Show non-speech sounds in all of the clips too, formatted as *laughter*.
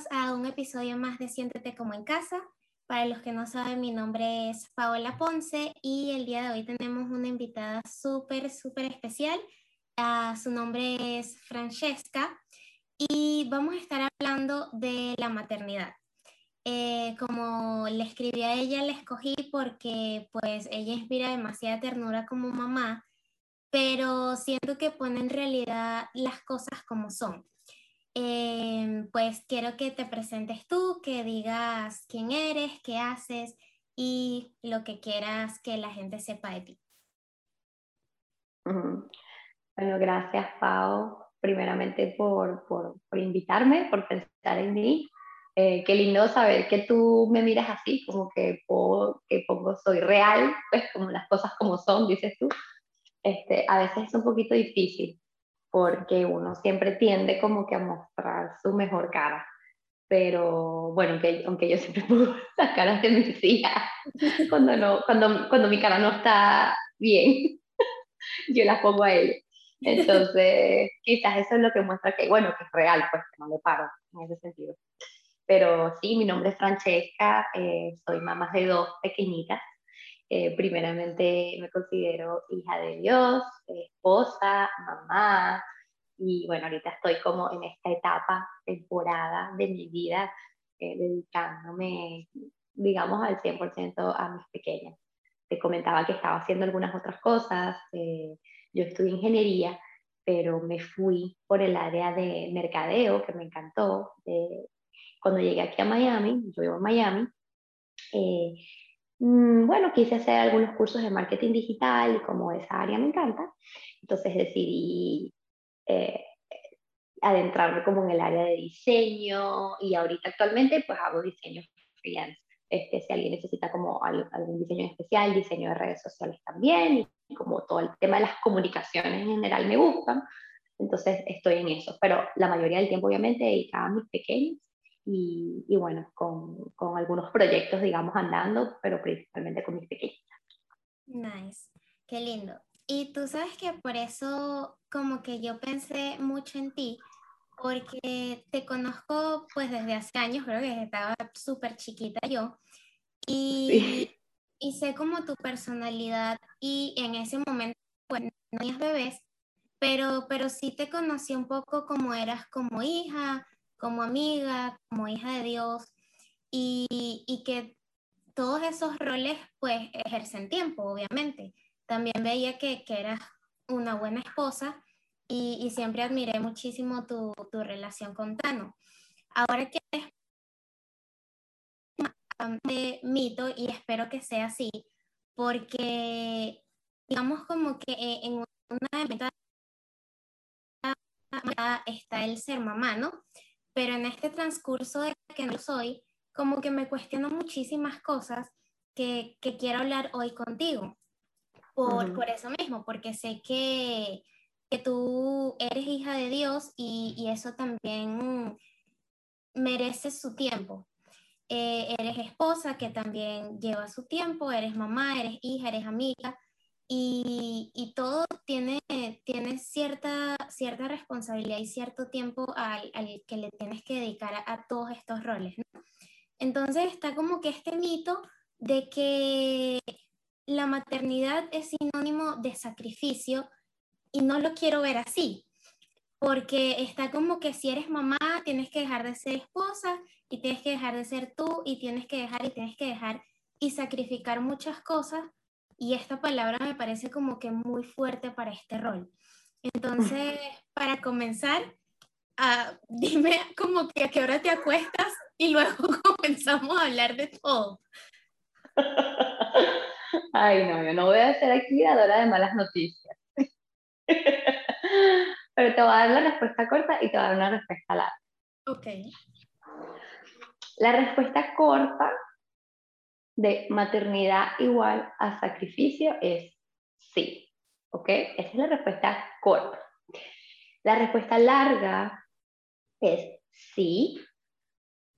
Bienvenidos a un episodio más de Siéntete como en casa. Para los que no saben, mi nombre es Paola Ponce y el día de hoy tenemos una invitada súper, súper especial. Uh, su nombre es Francesca y vamos a estar hablando de la maternidad. Eh, como le escribí a ella, la escogí porque pues ella inspira demasiada ternura como mamá, pero siento que pone en realidad las cosas como son. Em, pues quiero que te presentes tú, que digas quién eres, qué haces y lo que quieras que la gente sepa de ti. Bueno, gracias Pau, primeramente por, por, por invitarme, por pensar en mí. Eh, qué lindo saber que tú me miras así, como que, puedo, que pongo soy real, pues como las cosas como son, dices tú. Este, a veces es un poquito difícil, porque uno siempre tiende como que a mostrar su mejor cara. Pero bueno, aunque, aunque yo siempre *laughs* pongo las caras de mis *laughs* hijas, cuando, no, cuando, cuando mi cara no está bien, *laughs* yo las pongo a ellos. Entonces, quizás eso es lo que muestra que, bueno, que es real, pues que no le paro en ese sentido. Pero sí, mi nombre es Francesca, eh, soy mamá de dos pequeñitas. Eh, primeramente me considero hija de Dios, esposa, mamá, y bueno, ahorita estoy como en esta etapa, temporada de mi vida, eh, dedicándome, digamos, al 100% a mis pequeñas. Te comentaba que estaba haciendo algunas otras cosas, eh, yo estudié ingeniería, pero me fui por el área de mercadeo, que me encantó. cuando llegué aquí a Miami, yo vivo en Miami, Mm, bueno, quise hacer algunos cursos de marketing digital y como esa área me encanta, entonces decidí eh, adentrarme como en el área de diseño y ahorita actualmente pues hago diseño freelance. Este, si alguien necesita como algún diseño especial, diseño de redes sociales también, y como todo el tema de las comunicaciones en general me gustan, entonces estoy en eso, pero la mayoría del tiempo obviamente dedicada a mis pequeños y, y bueno, con, con, algunos proyectos, digamos, andando, pero principalmente con mis pequeñas. Nice, qué lindo. Y tú sabes que por eso como que yo pensé mucho en ti, porque te conozco pues desde hace años, creo que estaba súper chiquita yo, y, *laughs* y sé como tu personalidad y en ese momento pues no tenías bebés, pero, pero sí te conocí un poco como eras como hija, como amiga, como hija de Dios, y, y que todos esos roles pues ejercen tiempo, obviamente. También veía que, que eras una buena esposa y, y siempre admiré muchísimo tu, tu, relación con Tano. Ahora que es de mito y espero que sea así, porque digamos como que en una meta está el ser mamá, ¿no? Pero en este transcurso de que no soy, como que me cuestiono muchísimas cosas que, que quiero hablar hoy contigo. Por, por, eso mismo, porque sé que, que, tú eres hija de Dios y, y eso también merece su tiempo. Eh, eres esposa que también lleva su tiempo, eres mamá, eres hija, eres amiga y, y, todo tiene, tiene cierta, cierta responsabilidad y cierto tiempo al, al que le tienes que dedicar a, todos estos roles. Entonces está como que este mito de que la maternidad es sinónimo de sacrificio y no lo quiero ver así, porque está como que si eres mamá tienes que dejar de ser esposa y tienes que dejar de ser tú y tienes que dejar y tienes que dejar y sacrificar muchas cosas y esta palabra me parece como que muy fuerte para este rol. Entonces, *laughs* para comenzar, uh, *laughs* dime como que a qué hora te acuestas y luego *laughs* comenzamos a hablar de todo. Ay, no, yo no voy a ser aquí dadora de malas noticias. Pero te voy a dar la respuesta corta y te voy a dar una respuesta larga. Ok. La respuesta corta de maternidad igual a sacrificio es sí. ¿Ok? Esa es la respuesta corta. La respuesta larga es sí,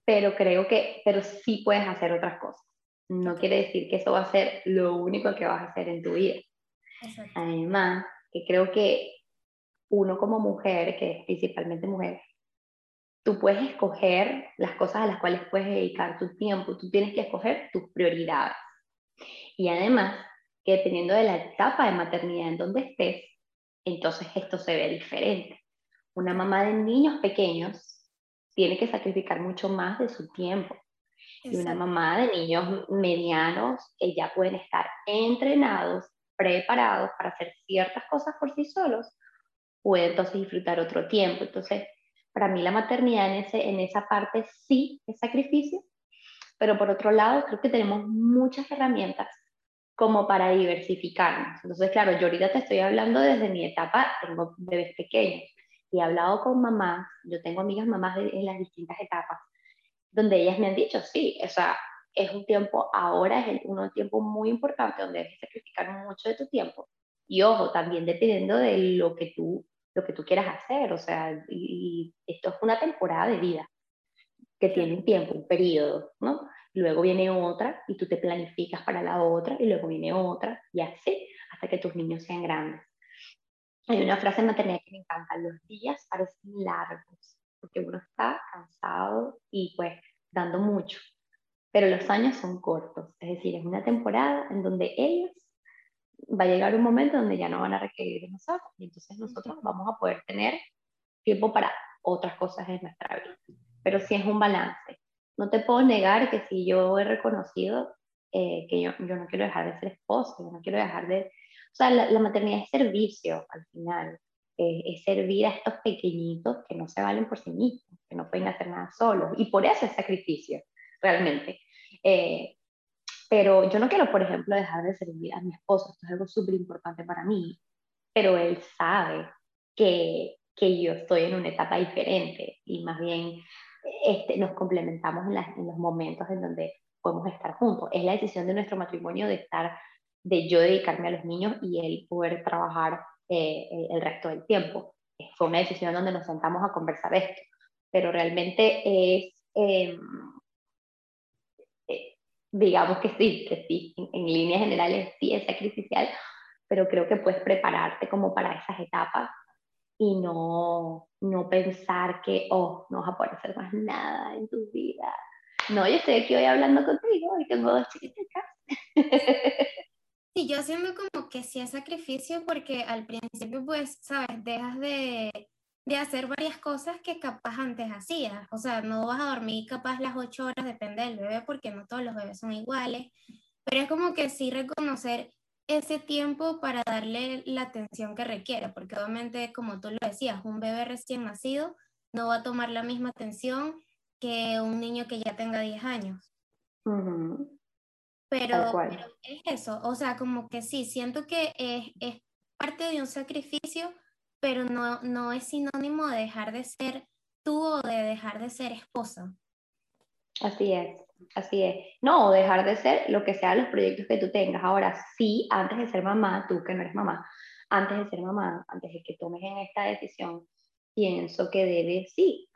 pero creo que, pero sí puedes hacer otras cosas. No quiere decir que eso va a ser lo único que vas a hacer en tu vida. Además, que creo que uno como mujer, que es principalmente mujer, tú puedes escoger las cosas a las cuales puedes dedicar tu tiempo, tú tienes que escoger tus prioridades. Y además, que dependiendo de la etapa de maternidad en donde estés, entonces esto se ve diferente. Una mamá de niños pequeños tiene que sacrificar mucho más de su tiempo. Y una mamá de niños medianos que ya pueden estar entrenados, preparados para hacer ciertas cosas por sí solos, puede entonces disfrutar otro tiempo. Entonces, para mí la maternidad en, ese, en esa parte sí es sacrificio, pero por otro lado creo que tenemos muchas herramientas como para diversificarnos. Entonces, claro, yo ahorita te estoy hablando desde mi etapa, tengo bebés pequeños y he hablado con mamás, yo tengo amigas mamás en las distintas etapas, donde ellas me han dicho, sí, o sea, es un tiempo, ahora es un tiempo muy importante donde debes sacrificar mucho de tu tiempo. Y ojo, también dependiendo de lo que tú, lo que tú quieras hacer, o sea, y, esto es una temporada de vida que tiene un tiempo, un periodo, ¿no? Luego viene otra y tú te planificas para la otra y luego viene otra y así hasta que tus niños sean grandes. Hay una frase en maternidad que me encanta, los días parecen largos porque uno está cansado y pues dando mucho, pero los años son cortos, es decir, es una temporada en donde ellos va a llegar un momento donde ya no van a requerir de nosotros y entonces nosotros vamos a poder tener tiempo para otras cosas en nuestra vida. Pero sí es un balance. No te puedo negar que si yo he reconocido eh, que yo, yo, no quiero dejar de ser esposo, yo no quiero dejar de... O sea, la, maternidad es servicio al final, eh, es servir a estos pequeñitos que no se valen por sí mismos, que no pueden hacer nada solos, y por eso es sacrificio, realmente. Eh, pero yo no quiero, por ejemplo, dejar de servir a mi esposo, esto es algo súper importante para mí, pero él sabe que, que, yo estoy en una etapa diferente y más bien este, nos complementamos en, en los momentos en donde podemos estar juntos. Es la decisión de nuestro matrimonio de estar, de yo dedicarme a los niños y él poder trabajar eh, el resto del tiempo. Fue una decisión donde nos sentamos a conversar esto, pero realmente es... Eh, digamos que sí, que sí, en, líneas generales sí es sacrificial, pero creo que puedes prepararte como para esas etapas y no, no pensar que, oh, no vas a poder hacer más nada en tu vida. No, yo estoy aquí hoy hablando contigo y tengo dos chiquitas. *laughs* Sí, yo haciendo como que sí es sacrificio porque al principio, pues, sabes, dejas de, de hacer varias cosas que capaz antes hacías. O sea, no vas a dormir capaz las ocho horas, depende del bebé, porque no todos los bebés son iguales. Pero es como que sí reconocer ese tiempo para darle la atención que requiere, porque obviamente, como tú lo decías, un bebé recién nacido no va a tomar la misma atención que un niño que ya tenga 10 años. pero, pero, es eso, o sea, como que sí, siento que es, es parte de un sacrificio pero no, no es sinónimo de dejar de ser tú o de dejar de ser esposa. Así es, así es. No, dejar de ser lo que sean los proyectos que tú tengas. Ahora, sí, antes de ser mamá, tú que no eres mamá, antes de ser mamá, antes de que tomes en esta decisión, pienso que debes, sí,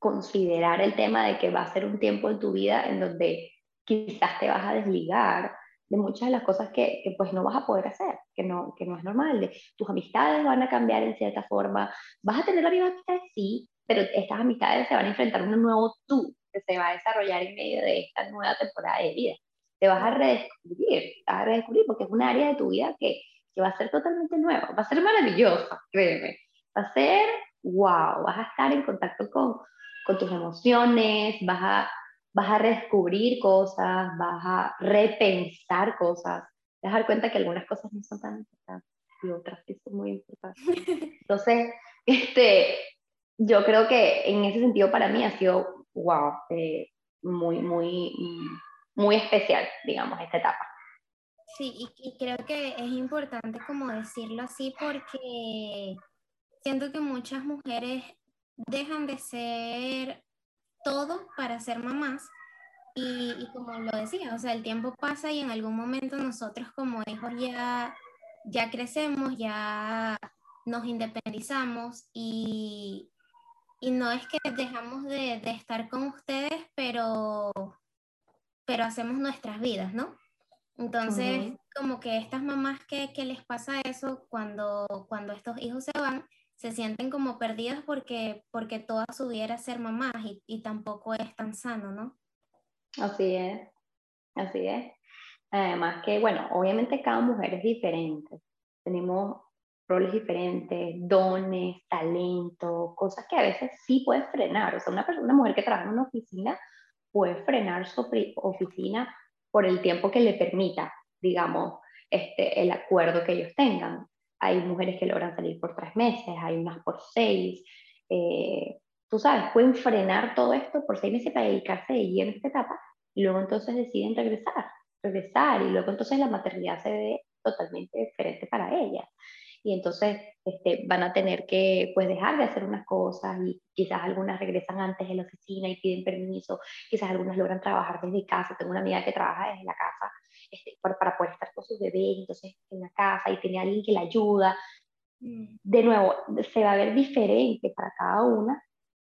considerar el tema de que va a ser un tiempo en tu vida en donde quizás te vas a desligar de muchas de las cosas que, que, pues no vas a poder hacer, que no, que no es normal. De, tus amistades van a cambiar en cierta forma, vas a tener la misma amistad, sí, pero estas amistades se van a enfrentar a un nuevo tú que se va a desarrollar en medio de esta nueva temporada de vida. Te vas a redescubrir, vas a redescubrir porque es un área de tu vida que, que va a ser totalmente nueva, va a ser maravillosa, créeme. Va a ser wow, vas a estar en contacto con, con tus emociones, vas a vas a redescubrir cosas, vas a repensar cosas, te vas a dar cuenta que algunas cosas no son tan importantes y otras sí son muy importantes. *laughs* Entonces, este, yo creo que en ese sentido para mí ha sido, wow, eh, muy, muy, muy especial, digamos, esta etapa. Sí, y, y, creo que es importante como decirlo así porque siento que muchas mujeres dejan de ser todo para ser mamás y, y, como lo decía, o sea, el tiempo pasa y en algún momento nosotros como hijos ya, ya crecemos, ya nos independizamos y, y no es que dejamos de, de, estar con ustedes, pero, pero hacemos nuestras vidas, ¿no? Entonces, como que estas mamás que, que, les pasa eso cuando, cuando estos hijos se van, se sienten como perdidas porque, porque toda su vida era ser mamás y, y tampoco es tan sano, ¿no? Así es, así es. Además que, bueno, obviamente cada mujer es diferente. Tenemos roles diferentes, dones, talento, cosas que a veces sí puedes frenar. O sea, una, persona, una mujer que trabaja en una oficina puede frenar su oficina por el tiempo que le permita, digamos, este, el acuerdo que ellos tengan. Hay mujeres que logran salir por tres meses, hay unas por seis. Eh, tú sabes, pueden frenar todo esto por seis meses para dedicarse de lleno a esta etapa y luego entonces deciden regresar, regresar y luego entonces la maternidad se ve totalmente diferente para ellas y entonces este, van a tener que pues dejar de hacer unas cosas y quizás algunas regresan antes de la oficina y piden permiso, quizás algunas logran trabajar desde casa, tengo una amiga que trabaja desde la casa este, para, para, poder estar con sus bebés, entonces en la casa y tiene alguien que la ayuda. De nuevo, se va a ver diferente para cada una.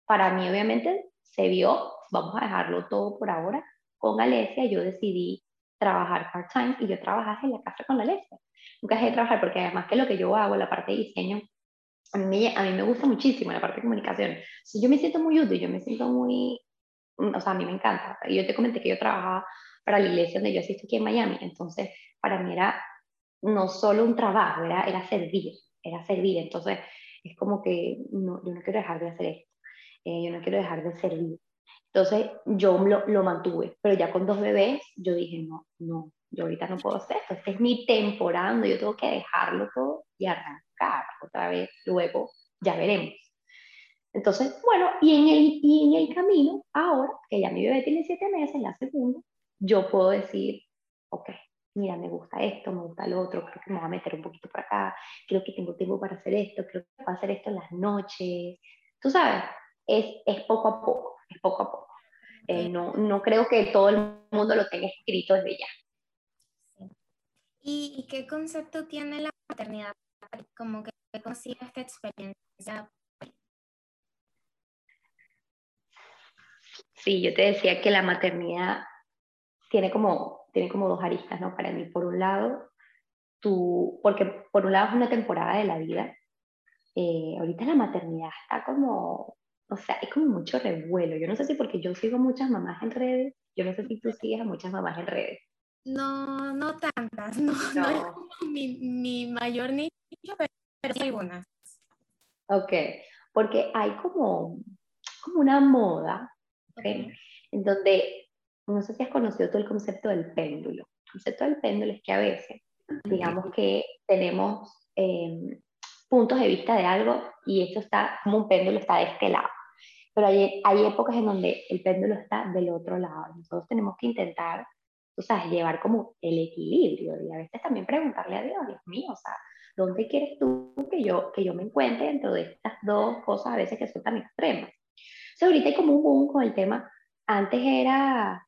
Para mí obviamente se vio, vamos a dejarlo todo por ahora, con Alesia yo decidí trabajar part-time y yo trabajaba en la casa con Alesia nunca dejé de trabajar porque además que lo que yo hago, la parte de diseño, a mí, a mí me gusta muchísimo la parte de comunicación. Yo me siento muy útil, yo me siento muy, o sea, a mí me encanta. Yo te comenté que yo trabajaba para la iglesia donde yo asisto aquí en Miami, entonces para mí era no solo un trabajo, era, era servir, era servir. Entonces es como que no, yo no quiero dejar de hacer esto, eh, yo no quiero dejar de servir. Entonces yo lo, lo, mantuve, pero ya con dos bebés yo dije, no, no, yo ahorita no puedo hacer esto, esta es mi temporada, yo tengo que dejarlo todo y arrancar otra vez, luego ya veremos. Entonces, bueno, y en el, y en el camino, ahora que ya mi bebé tiene siete meses, la segunda, yo puedo decir, ok, mira, me gusta esto, me gusta lo otro, creo que me voy a meter un poquito por acá, creo que tengo tiempo para hacer esto, creo que puedo hacer esto en las noches. Tú sabes, es, es poco a poco, es poco a poco. Eh, no, no creo que todo el mundo lo tenga escrito desde ya. ¿Y, qué concepto tiene la maternidad? Como que consigue esta experiencia. Sí, yo te decía que la maternidad tiene como, tiene como dos aristas, ¿no? Para mí, por un lado, tú, porque por un lado es una temporada de la vida. Eh, ahorita la maternidad está como, o sea, es como mucho revuelo. Yo no sé si porque yo sigo muchas mamás en redes, yo no sé si tú sigues a muchas mamás en redes. No, no tantas, no, no. es como mi, mi, mayor nicho, pero, pero sí algunas. Ok, porque hay como, como una moda, ¿okay? en donde, no sé si has conocido tú el concepto del péndulo. El concepto del péndulo es que a veces, digamos que tenemos eh, puntos de vista de algo y esto está, como un péndulo está de este lado. Pero hay, hay épocas en donde el péndulo está del otro lado. Nosotros tenemos que intentar tú sabes, llevar como el equilibrio y a veces también preguntarle a Dios, Dios mío, o sea, ¿dónde quieres tú que yo, que yo me encuentre dentro de estas dos cosas a veces que son tan extremas? O sea, ahorita hay como un boom con el tema, antes era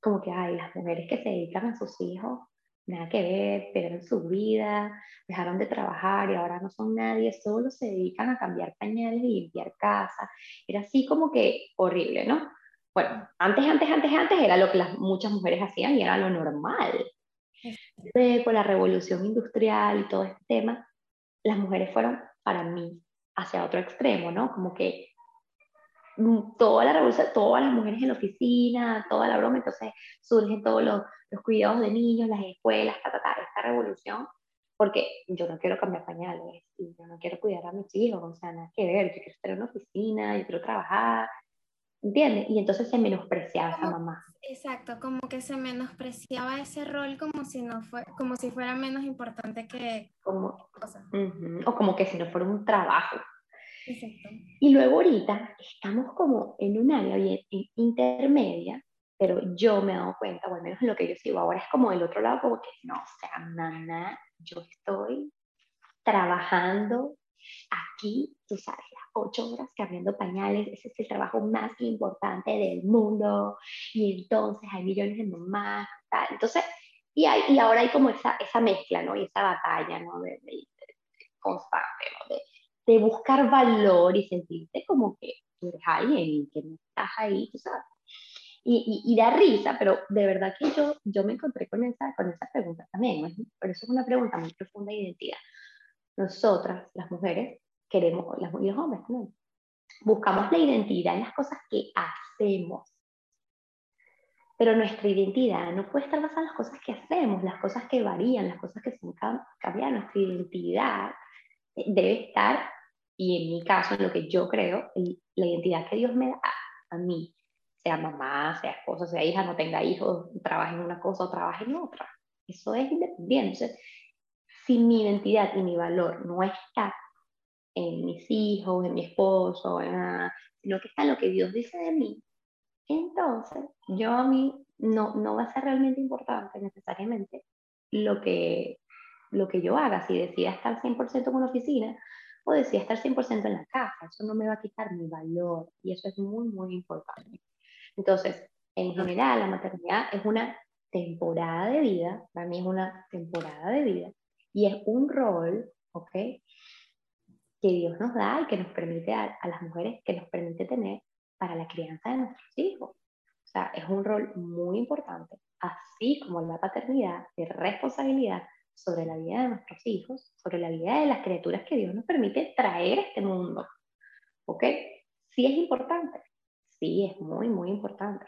como que, ay, las mujeres que se dedican a sus hijos, nada que ver, perdieron su vida, dejaron de trabajar y ahora no son nadie, solo se dedican a cambiar pañales y limpiar casa. Era así como que horrible, ¿no? Bueno, antes, antes, antes, antes era lo que las, muchas mujeres hacían y era lo normal. Luego la revolución industrial y todo este tema, las mujeres fueron para mí hacia otro extremo, ¿no? Como que toda la revolución, todas las mujeres en la oficina, toda la broma, entonces surgen todos los, los cuidados de niños, las escuelas, ta, ta, ta, esta revolución, porque yo no quiero cambiar pañales y yo no quiero cuidar a mis hijos, o sea, nada que ver, yo quiero estar en una oficina, yo quiero trabajar, ¿entiendes? Y entonces se menospreciaba a esa mamá. Exacto, como que se menospreciaba ese rol como si, no fue, como si fuera menos importante que como, o como que si no fuera un trabajo. Exacto. Y luego ahorita estamos como en un área bien intermedia, pero yo me he dado cuenta, o al menos en lo que yo sigo ahora, es como el otro lado, como que no, o sea, nana, yo estoy trabajando aquí, tú sabes, las ocho horas cambiando pañales, ese es el trabajo más importante del mundo, y entonces hay millones de mamás, tal. Entonces, y, hay, y ahora hay como esa, esa mezcla, ¿no? Y esa batalla, ¿no? De, constante, ¿no? De, de, buscar valor y sentirte como que eres alguien y que no estás ahí, tú sabes. Y, y, y, da risa, pero de verdad que yo, yo me encontré con esa, con esa pregunta también, ¿no? pero eso es una pregunta muy profunda de identidad. Nosotras, las mujeres, queremos, las, y los hombres también, buscamos la identidad en las cosas que hacemos, pero nuestra identidad no puede estar basada en las cosas que hacemos, las cosas que varían, las cosas que son cambian. Nuestra identidad debe estar, y en mi caso, en lo que yo creo, la identidad que Dios me da a mí, sea mamá, sea esposa, sea hija, no tenga hijos, trabaje en una cosa o trabaje en otra. Eso es independiente. si mi identidad y mi valor no está en mis hijos, en mi esposo, sino que está en lo que Dios dice de mí, entonces, yo a mí no, no va a ser realmente importante necesariamente lo que, lo que yo haga, si decida estar 100% en una oficina o decida estar 100% en la casa, eso no me va a quitar mi valor y eso es muy, muy importante. Entonces, en general, la maternidad es una temporada de vida, para mí es una temporada de vida y es un rol, ¿ok? Que Dios nos da y que nos permite a, a las mujeres, que nos permite tener para la crianza de nuestros hijos. O sea, es un rol muy importante, así como la paternidad de responsabilidad sobre la vida de nuestros hijos, sobre la vida de las criaturas que Dios nos permite traer a este mundo. ¿Ok? Sí es importante, sí es muy, muy importante.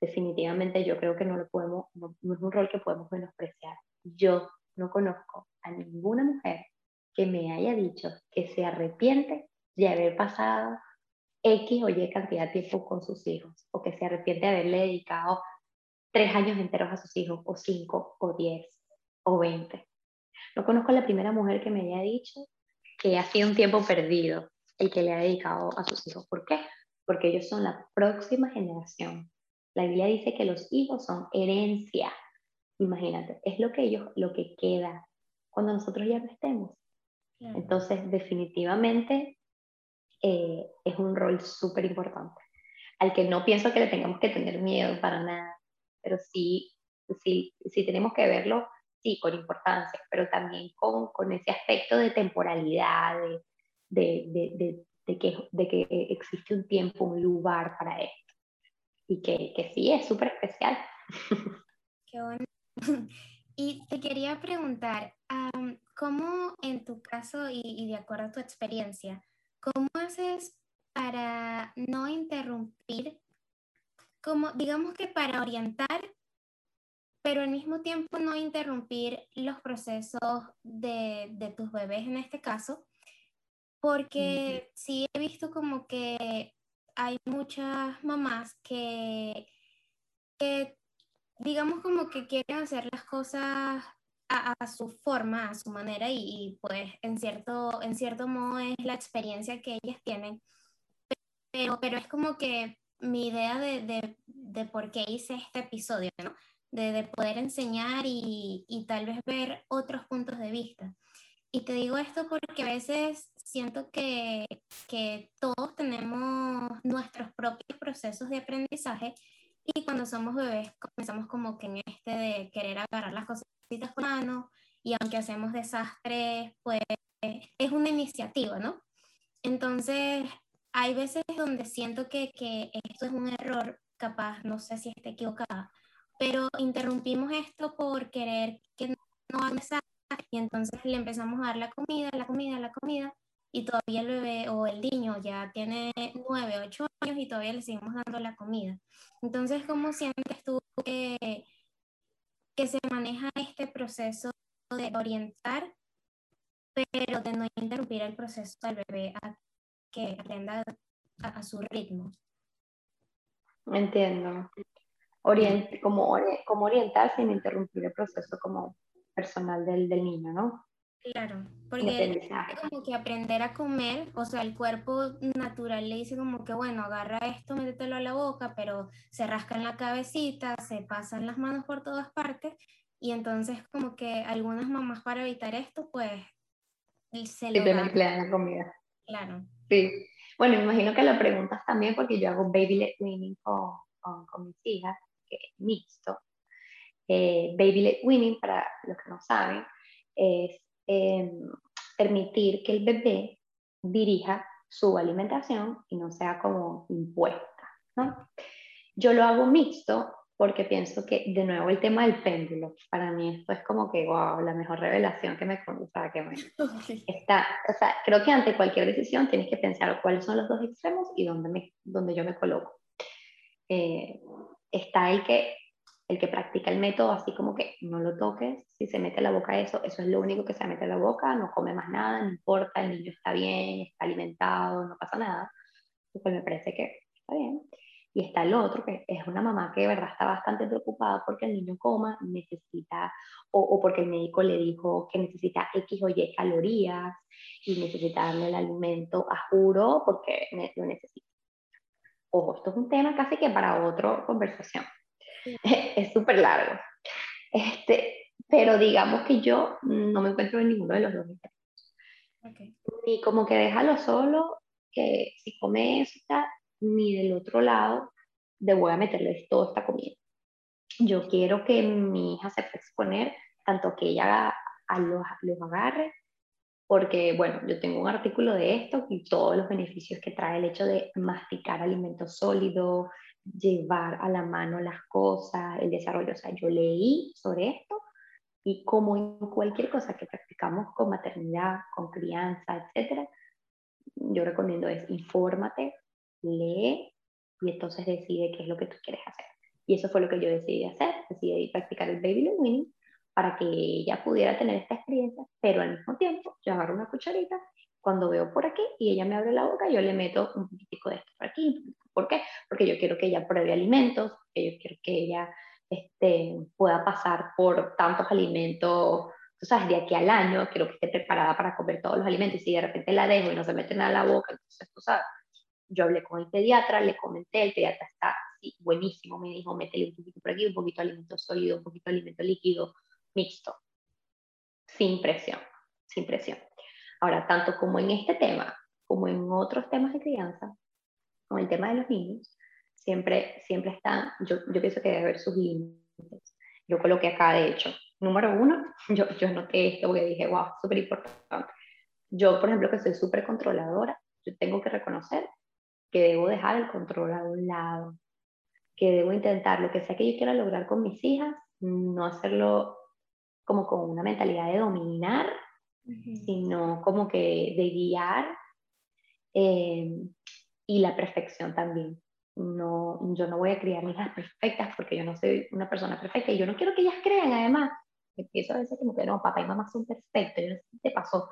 Definitivamente yo creo que no lo podemos, no, es un rol que podemos menospreciar. Yo no conozco a ninguna mujer que me haya dicho que se arrepiente de haber pasado X o Y cantidad de tiempo con sus hijos, o que se arrepiente de haberle dedicado tres años enteros a sus hijos, o cinco, o diez, o veinte. No conozco a la primera mujer que me haya dicho que ha sido un tiempo perdido el que le ha dedicado a sus hijos. ¿Por qué? Porque ellos son la próxima generación. La Biblia dice que los hijos son herencia. Imagínate, es lo que ellos, lo que queda cuando nosotros ya no estemos. Entonces, definitivamente, eh, es un rol súper importante, al que no pienso que le tengamos que tener miedo para nada, pero sí, sí, sí tenemos que verlo, sí, con importancia, pero también con, con ese aspecto de temporalidad, de, de, de, que, de que existe un tiempo, un lugar para esto, y que, que sí, es súper especial. *laughs* Qué bueno. *laughs* Y te quería preguntar, ¿cómo en tu caso y, y de acuerdo a tu experiencia, ¿Cómo haces para no interrumpir? Como, digamos que para orientar, pero al mismo tiempo no interrumpir los procesos de, de tus bebés en este caso, porque sí he visto como que hay muchas mamás que, que digamos como que quieren hacer las cosas a, su forma, a su manera y, pues en cierto, en cierto modo es la experiencia que ellas tienen. Pero, pero es como que mi idea de, de, de por qué hice este episodio, ¿no? De, de poder enseñar y, y, tal vez ver otros puntos de vista. Y te digo esto porque a veces siento que, que todos tenemos nuestros propios procesos de aprendizaje y cuando somos bebés comenzamos como que en este de querer agarrar las cosas con mano y aunque hacemos desastres, pues es una iniciativa, ¿no? Entonces, hay veces donde siento que, que esto es un error, capaz, no sé si esté equivocada, pero interrumpimos esto por querer que no haga y entonces le empezamos a dar la comida, la comida, la comida y todavía el bebé o el niño ya tiene nueve, ocho años y todavía le seguimos dando la comida. Entonces, ¿cómo sientes tú que, que se maneja este proceso de orientar, pero de no interrumpir el proceso del bebé a que aprenda a, su ritmo. Entiendo. Orient, como, como orientar sin interrumpir el proceso como personal del, del niño, ¿no? Claro, porque como que aprender a comer, o sea, el cuerpo natural le dice como que, bueno, agarra esto, métetelo a la boca, pero se rasca en la cabecita, se pasan las manos por todas partes, y entonces como que algunas mamás para evitar esto, pues se lo dan la comida. Claro. Sí. Bueno, me imagino que lo preguntas también porque yo hago baby led weaning con, con, con mis hijas, que es mixto. Eh, baby led weaning, para los que no saben, es Em, permitir que el bebé dirija su alimentación y no sea como impuesta. ¿no? Yo lo hago mixto porque pienso que, de nuevo, el tema del péndulo, para mí esto es como que, wow, la mejor revelación que me, o que me *laughs* está, o sea, creo que ante cualquier decisión tienes que pensar cuáles son los dos extremos y dónde, me, dónde yo me coloco. Eh, está el que el que practica el método, así como que no lo toques, si se mete la boca eso, eso es lo único que se mete en la boca, no come más nada, no importa, el niño está bien, está alimentado, no pasa nada, pues me parece que está bien. Y está el otro, que es una mamá que de verdad está bastante preocupada porque el niño coma, necesita, o, o porque el médico le dijo que necesita X o Y calorías y necesita darle el alimento a juro porque lo necesita. Ojo, esto es un tema casi que para otra conversación. *laughs* es súper largo. Este, pero digamos que yo no me encuentro en ninguno de los dos okay. Ni como que déjalo solo, que si come esta, ni del otro lado, de voy a meterle toda esta comida. Yo quiero que mi hija se pueda exponer, tanto que ella a los, los agarre, porque, bueno, yo tengo un artículo de esto y todos los beneficios que trae el hecho de masticar alimentos sólidos, llevar a la mano las cosas, el desarrollo. O sea, yo leí sobre esto y como en cualquier cosa que practicamos con maternidad, con crianza, etc., yo recomiendo es infórmate, lee y entonces decide qué es lo que tú quieres hacer. Y eso fue lo que yo decidí hacer, decidí practicar el baby led weaning para que ella pudiera tener esta experiencia, pero al mismo tiempo yo agarro una cucharita cuando veo por aquí y ella me abre la boca, yo le meto un poquitico de esto por aquí. ¿Por qué? Porque yo quiero que ella pruebe alimentos, que yo quiero que ella este, pueda pasar por tantos alimentos, tú sabes, de aquí al año, quiero que esté preparada para comer todos los alimentos. Y si de repente la dejo y no se mete nada a la boca, entonces tú sabes, yo hablé con el pediatra, le comenté, el pediatra está buenísimo, me dijo, métele un poquito por aquí, un poquito de alimento sólido, un poquito de alimento líquido, mixto, sin presión, sin presión. Ahora, tanto como en este tema, como en otros temas de crianza, como el tema de los niños, siempre, siempre están, yo, yo pienso que debe haber sus límites. Yo coloqué acá, de hecho, número uno, *laughs* yo, yo noté esto porque dije, wow, súper importante. Yo, por ejemplo, que soy súper controladora, yo tengo que reconocer que debo dejar el control a un lado, que debo intentar lo que sea que yo quiera lograr con mis hijas, no hacerlo como con una mentalidad de dominar, sino como que de guiar eh, y la perfección también. No, yo no voy a criar hijas perfectas porque yo no soy una persona perfecta y yo no quiero que ellas crean además. Empiezo a veces como que no, papá y mamá son perfectos, yo no sé si te pasó.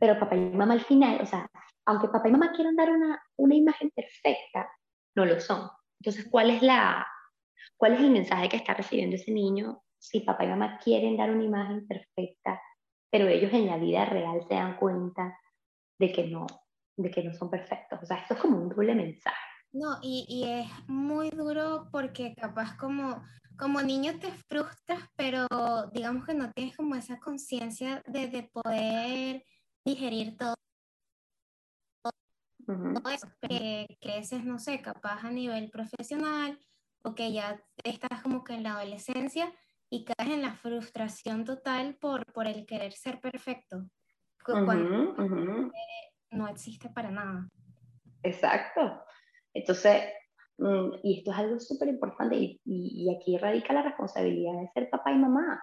Pero papá y mamá al final, o sea, aunque papá y mamá quieran dar una, una imagen perfecta, no lo son. Entonces, ¿cuál es, la, ¿cuál es el mensaje que está recibiendo ese niño si papá y mamá quieren dar una imagen perfecta pero ellos en la vida real se dan cuenta de que no, de que no son perfectos. O sea, esto es como un doble mensaje. No, y, y es muy duro porque capaz como, como niño te frustras, pero digamos que no tienes como esa conciencia de, de, poder digerir todo, todo eso, que creces, no sé, capaz a nivel profesional o que ya estás como que en la adolescencia y caes en la frustración total por, por el querer ser perfecto, cuando no existe para nada. Exacto. Entonces, mm, y esto es algo súper importante y, y, aquí radica la responsabilidad de ser papá y mamá.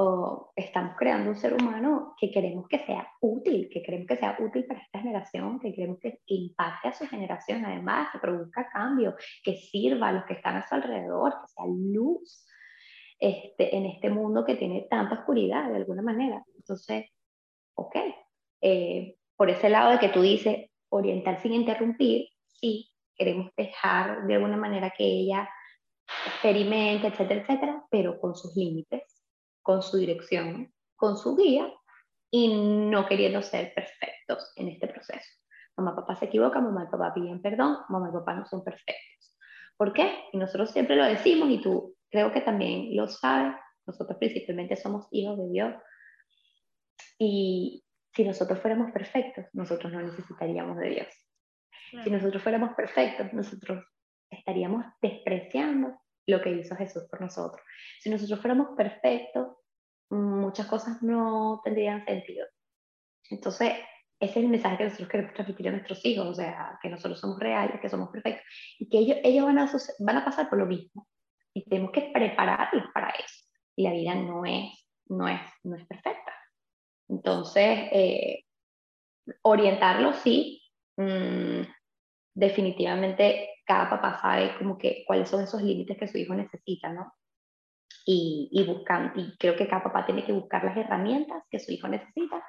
O estamos creando un ser humano que queremos que sea útil, que queremos que sea útil para esta generación, que queremos que impacte a su generación, además, que produzca cambio, que sirva a los que están a su alrededor, que sea luz este, en este mundo que tiene tanta oscuridad de alguna manera. Entonces, ok, eh, por ese lado de que tú dices orientar sin interrumpir, sí, queremos dejar de alguna manera que ella experimente, etcétera, etcétera, pero con sus límites, con su dirección, con su guía y no queriendo ser perfectos en este proceso. Mamá papá se equivocan, mamá y papá piden perdón, mamá y papá no son perfectos. ¿Por qué? Y nosotros siempre lo decimos y tú creo que también lo sabes, nosotros principalmente somos hijos de Dios y si nosotros fuéramos perfectos, nosotros no necesitaríamos de Dios. Si nosotros fuéramos perfectos, nosotros estaríamos despreciando lo que hizo Jesús por nosotros. Si nosotros fuéramos perfectos, muchas cosas no tendrían sentido. Entonces, ese es el mensaje que nosotros queremos transmitir a nuestros hijos, o sea, que nosotros somos reales, que somos perfectos, y que ellos, ellos van, a, van a pasar por lo mismo. Y tenemos que prepararlos para eso. Y la vida no es, no es, no es perfecta. Entonces, eh, orientarlos sí, mm, definitivamente cada papá sabe como que cuáles son esos límites que su hijo necesita, ¿no? Y, y, buscan, y creo que cada papá tiene que buscar las herramientas que su hijo necesita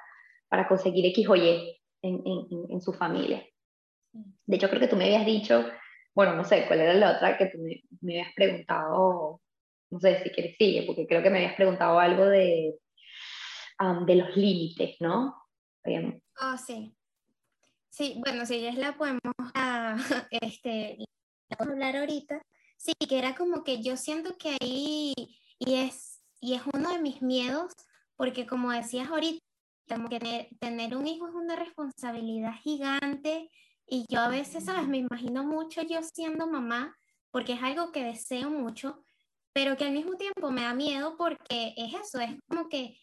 para conseguir X o Y en, en, en su familia. De hecho, creo que tú me habías dicho, bueno, no sé, cuál era la otra que tú me, me habías preguntado, no sé si quieres sigue, porque creo que me habías preguntado algo de, de los límites, ¿no? Ah, sí. Sí, bueno, si ya la podemos ah, *laughs* este, hablar ahorita. Sí, que era como que yo siento que ahí, y es, y es uno de mis miedos, porque como decías ahorita, como que tener, un hijo es una responsabilidad gigante y yo a veces, ¿sabes? Me imagino mucho yo siendo mamá, porque es algo que deseo mucho, pero que al mismo tiempo me da miedo porque es eso, es como que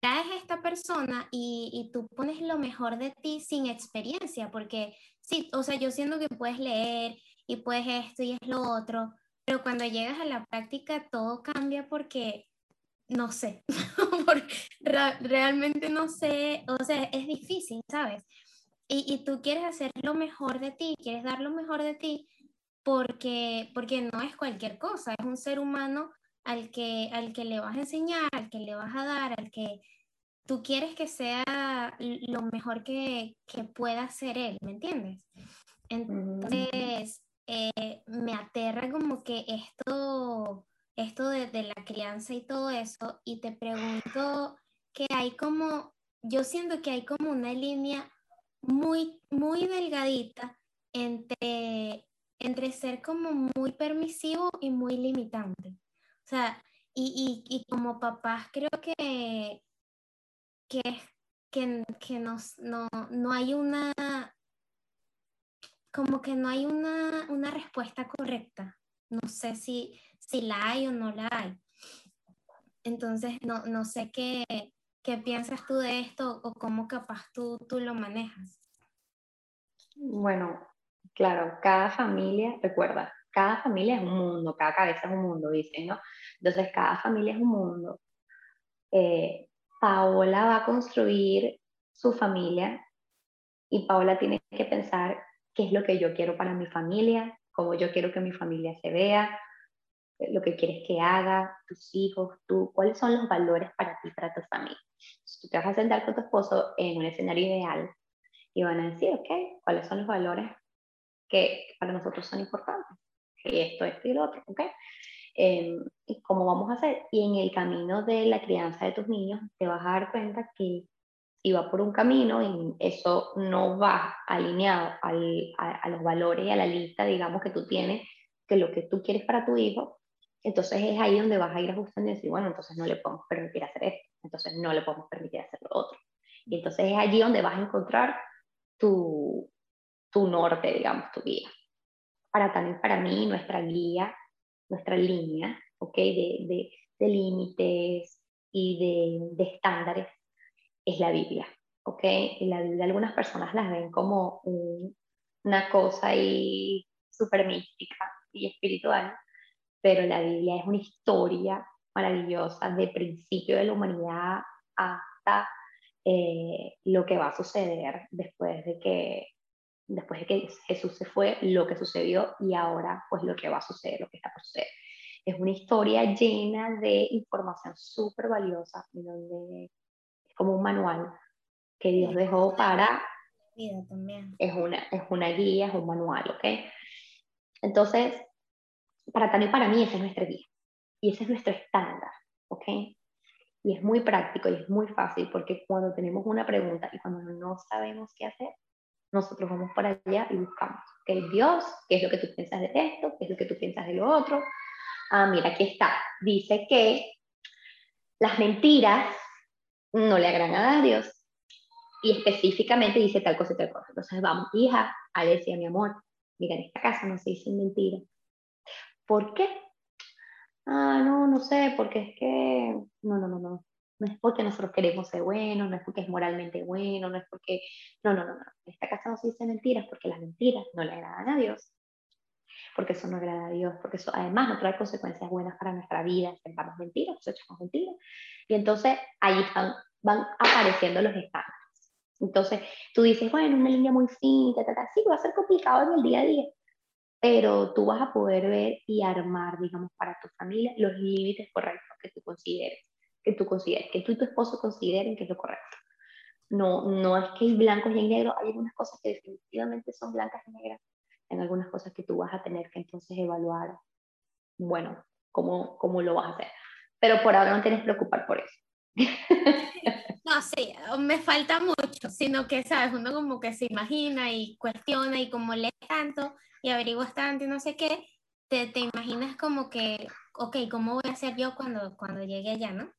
traes a esta persona y, y, tú pones lo mejor de ti sin experiencia, porque sí, o sea, yo siento que puedes leer y puedes esto y es lo otro, pero cuando llegas a la práctica todo cambia porque no sé, *laughs* realmente no sé, o sea, es difícil, ¿sabes? Y, y, tú quieres hacer lo mejor de ti, quieres dar lo mejor de ti, porque, porque no es cualquier cosa, es un ser humano al que, al que le vas a enseñar, al que le vas a dar, al que tú quieres que sea lo mejor que, que pueda ser él, ¿me entiendes? Entonces, eh, me aterra como que esto esto de, de, la crianza y todo eso, y te pregunto que hay como, yo siento que hay como una línea muy, muy delgadita entre, entre ser como muy permisivo y muy limitante. O sea, y, y, y como papás creo que, que, que, que nos, no, no hay una, como que no hay una, una respuesta correcta. No sé si, si la hay o no la hay. Entonces, no, no sé qué, qué piensas tú de esto o cómo capaz tú, tú lo manejas. Bueno, claro, cada familia, recuerda, cada familia es un mundo, cada cabeza es un mundo, dicen, ¿no? Entonces, cada familia es un mundo. Eh, Paola va a construir su familia y Paola tiene que pensar qué es lo que yo quiero para mi familia, cómo yo quiero que mi familia se vea, lo que quieres que haga, tus hijos, tú, cuáles son los valores para ti, para tu familia. Tú te vas a sentar con tu esposo en un escenario ideal y van a decir, ok, cuáles son los valores que para nosotros son importantes. Y esto, esto y lo otro, ok. Eh, y cómo vamos a hacer. Y en el camino de la crianza de tus niños te vas a dar cuenta que si va por un camino y eso no va alineado al, a, a, los valores y a la lista, digamos, que tú tienes, que lo que tú quieres para tu hijo, entonces es ahí donde vas a ir ajustando y decir, bueno, entonces no le podemos permitir hacer esto, entonces no le podemos permitir hacer lo otro. Y entonces es allí donde vas a encontrar tu, tu norte, digamos, tu guía. Para también para mí, nuestra guía, nuestra línea, ¿ok? De, de, de límites y de, de, estándares es la Biblia, ¿ok? Y la Biblia algunas personas las ven como una cosa ahí súper mística y espiritual, pero la Biblia es una historia maravillosa de principio de la humanidad hasta eh, lo que va a suceder después de que después de que Jesús se fue, lo que sucedió y ahora pues lo que va a suceder, lo que está por suceder. Es una historia llena de información súper valiosa, donde es como un manual que Dios dejó para... También. Es una, es una guía, es un manual, ¿ok? Entonces, para también para mí esa es nuestra guía y ese es nuestro estándar, ¿ok? Y es muy práctico y es muy fácil porque cuando tenemos una pregunta y cuando no sabemos qué hacer, nosotros vamos para allá y buscamos. ¿Qué Dios? ¿Qué es lo que tú piensas de esto? ¿Qué es lo que tú piensas de lo otro? Ah, mira, aquí está. Dice que las mentiras no le agradan a Dios. Y específicamente dice tal cosa y tal cosa. Entonces vamos, hija, Alesia, mi amor, mira, en esta casa no se dicen mentiras. ¿Por qué? Ah, no, no sé, porque es que, no, no, no, no. No es porque nosotros queremos ser buenos, no es porque es moralmente bueno, no es porque, no, no, no, no. En esta casa no se dicen mentiras porque las mentiras no le agradan a Dios. Porque eso no agrada a Dios, porque eso además no trae consecuencias buenas para nuestra vida, sentamos mentiras, echamos mentiras. Y entonces ahí van apareciendo los estándares. Entonces tú dices, bueno, una línea muy fina, sí, va a ser complicado en el día a día, pero tú vas a poder ver y armar, digamos, para tu familia los límites correctos que tú consideres, que tú consideres, que tú y tu esposo consideren que es lo correcto. No, no es que hay blancos y hay negros, hay algunas cosas que definitivamente son blancas y negras, en algunas cosas que tú vas a tener que entonces evaluar, bueno, cómo, cómo lo vas a hacer. Pero por ahora no tienes que preocupar por eso. *laughs* No, sí, me falta mucho, sino que, ¿sabes? Uno como que se imagina y cuestiona y como lee tanto, y averiguas tanto y no sé qué, te, te imaginas como que, ok, ¿cómo voy a hacer yo cuando, cuando llegue allá, no?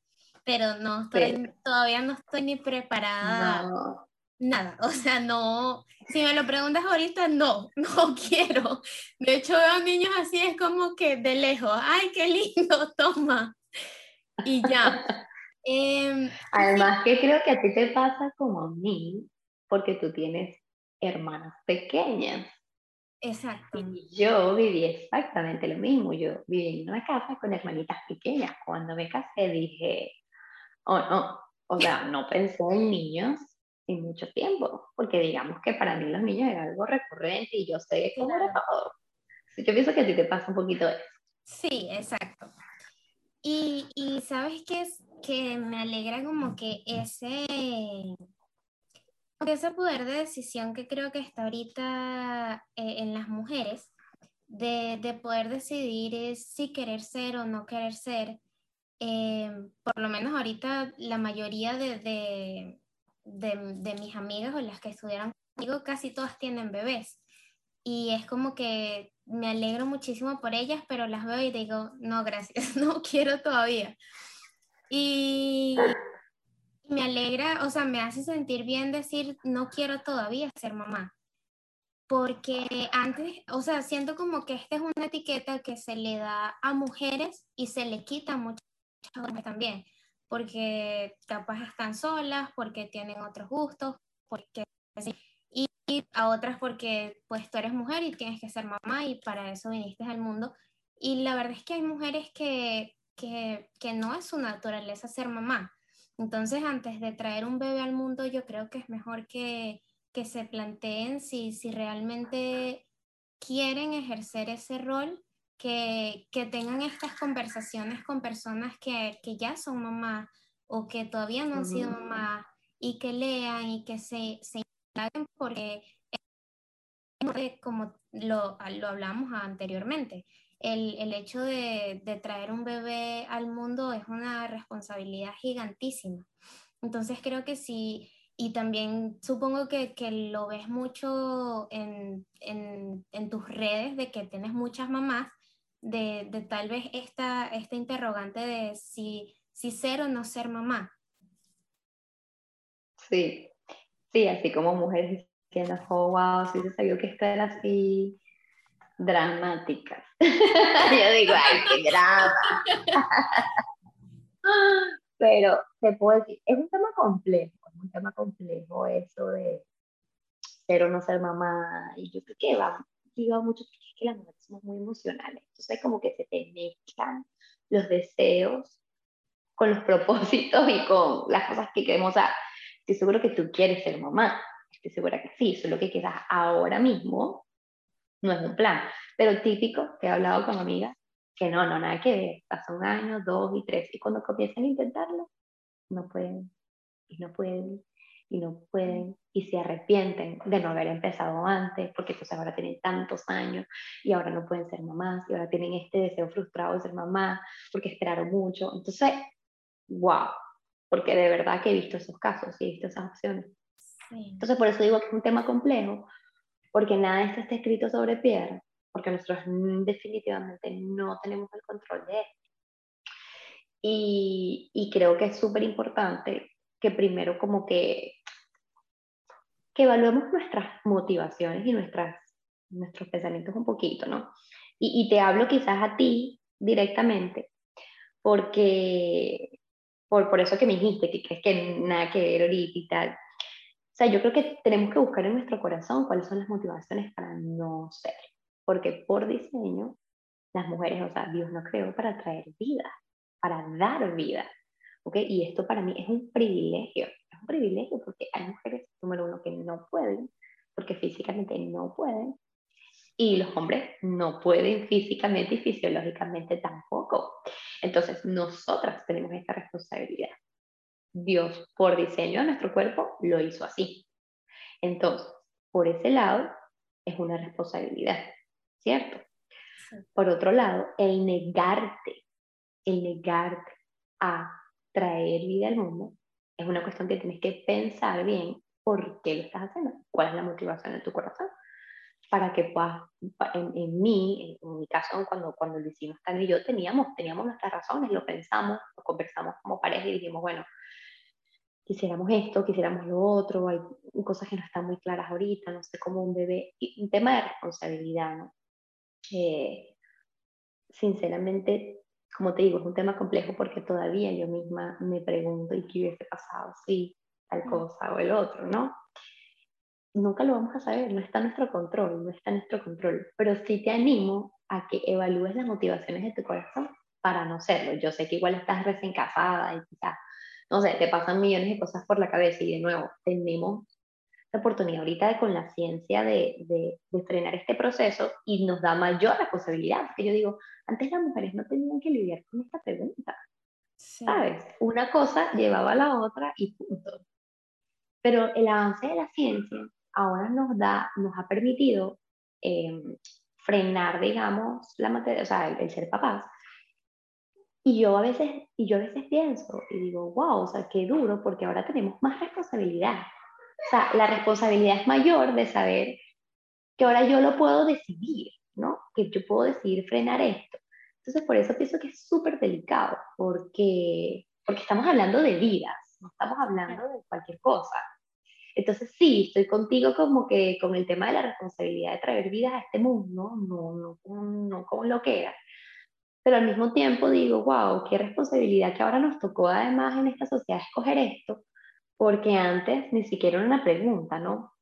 Pero no estoy, todavía no estoy ni preparada. Nada, *laughs* o sea, no, si me lo preguntas ahorita, no, *laughs* no quiero. De hecho, veo niños así, es como que de lejos, ay, qué lindo, toma. Y ya. Em, Además que creo que a ti te pasa como a mí, porque tú tienes hermanas pequeñas. Exacto. Y yo viví exactamente lo mismo. Yo viví en una casa con hermanitas pequeñas. Cuando me casé dije, oh no, o sea, *laughs* no pensé en niños en mucho tiempo, porque digamos que para mí los niños era algo recurrente y yo sé cómo era todo. Yo pienso que a ti te pasa un poquito eso. Sí, exacto. Y, y sabes qué es que me alegra como que ese ese poder de decisión que creo que está ahorita eh, en las mujeres, de, de, poder decidir si querer ser o no querer ser, eh, por lo menos ahorita la mayoría de, de, de, mis amigas o las que estudiaron conmigo, casi todas tienen bebés. Y es como que me alegro muchísimo por ellas, pero las veo y digo, no, gracias, *laughs* no quiero todavía. Y me alegra, o sea, me hace sentir bien decir, no quiero todavía ser mamá. Porque antes, o sea, siento como que esta es una etiqueta que se le da a mujeres y se le quita a muchas hombres también. Porque capaz están solas, porque tienen otros gustos, porque y, y a otras porque pues tú eres mujer y tienes que ser mamá y para eso viniste al mundo. Y la verdad es que hay mujeres que, que, que no es su naturaleza ser mamá entonces, antes de traer un bebé al mundo, yo creo que es mejor que, que se planteen si, si realmente quieren ejercer ese rol, que, que tengan estas conversaciones con personas que, que, ya son mamás o que todavía no han sido mamás y que lean y que se, se porque como lo, lo hablamos anteriormente, el, el hecho de, de, traer un bebé al mundo es una responsabilidad gigantísima. Entonces creo que sí, y también supongo que, que lo ves mucho en, en, en, tus redes, de que tienes muchas mamás, de, de tal vez esta, esta interrogante de si, si ser o no ser mamá. Sí, sí, así como mujeres diciendo, oh, wow, sí se sabía que esto era así, dramáticas. *laughs* Yo digo, ay, qué drama. *laughs* Pero te puedo decir, es un tema complejo, es un tema complejo eso de ser o no ser mamá. Y yo creo que va digo mucho que las mujeres somos muy emocionales. Entonces, como que se te mezclan los deseos con los propósitos y con las cosas que queremos. O estoy seguro que tú quieres ser mamá. Estoy segura que sí, solo que quizás ahora mismo no es un plan. Pero típico, que he hablado con amigas, que no, no, nada que ver, pasa un año, dos y tres, y cuando comienzan a intentarlo, no pueden, y no pueden, y no pueden, y se arrepienten de no haber empezado antes, porque entonces ahora tienen tantos años, y ahora no pueden ser mamás, y ahora tienen este deseo frustrado de ser mamá, porque esperaron mucho. Entonces, wow, porque de verdad que he visto esos casos y he visto esas opciones. Entonces, por eso digo que es un tema complejo, porque nada de esto está escrito sobre piedra, porque nosotros definitivamente no tenemos el control de esto. Y, y creo que es súper importante que primero como que, que evaluemos nuestras motivaciones y nuestras, nuestros pensamientos un poquito, ¿no? Y, y te hablo quizás a ti directamente, porque por, por eso que me dijiste, que crees que nada que ver ahorita y tal. O sea, yo creo que tenemos que buscar en nuestro corazón cuáles son las motivaciones para no ser. Porque por diseño, las mujeres, o sea, Dios nos creó para traer vida, para dar vida. ¿Ok? Y esto para mí es un privilegio. Es un privilegio porque hay mujeres, número uno, que no pueden, porque físicamente no pueden. Y los hombres no pueden físicamente y fisiológicamente tampoco. Entonces, nosotras tenemos esta responsabilidad. Dios, por diseño de nuestro cuerpo, lo hizo así. Entonces, por ese lado, es una responsabilidad, ¿cierto? Por otro lado, el negarte, el negarte a traer vida al mundo, es una cuestión que tienes que pensar bien por qué lo estás haciendo, cuál es la motivación de tu corazón para que puedas, en, en mí, en, mi caso, cuando, cuando lo hicimos, Tania y yo teníamos, teníamos nuestras razones, lo pensamos, lo conversamos como pareja y dijimos, bueno, quisiéramos esto, quisiéramos lo otro, hay cosas que no están muy claras ahorita, no sé cómo un bebé, un tema de responsabilidad, ¿no? Eh, sinceramente, como te digo, es un tema complejo porque todavía yo misma me pregunto, ¿y qué hubiese pasado si tal mm. cosa o el otro, no? Nunca lo vamos a saber, no está en nuestro control, no está en nuestro control, pero sí te animo a que evalúes las motivaciones de tu corazón para no serlo. Yo sé que igual estás recién casada y quizás, no sé, te pasan millones de cosas por la cabeza y de nuevo, tenemos la oportunidad ahorita de con la ciencia de, de, de frenar este proceso y nos da mayor responsabilidad, porque yo digo, antes las mujeres no tenían que lidiar con esta pregunta, ¿sabes? Una cosa llevaba a la otra y punto. Pero el avance de la ciencia ahora nos, da, nos ha permitido em, frenar, digamos, la materia, o sea, el, ser papás. Y yo, a veces, y yo a veces pienso y digo, wow, o sea, qué duro, porque ahora tenemos más responsabilidad. O sea, la responsabilidad es mayor de saber que ahora yo lo puedo decidir, ¿no? Que yo puedo decidir frenar esto. Entonces, por eso pienso que es súper delicado, porque, porque estamos hablando de vidas, no estamos hablando de cualquier cosa. Entonces sí, estoy contigo como que con el tema de la responsabilidad de traer vidas a este mundo, no, no, no como lo que era. Pero al mismo tiempo digo, wow, qué responsabilidad que ahora nos tocó además en esta sociedad escoger esto, porque antes ni siquiera era una pregunta, ¿no?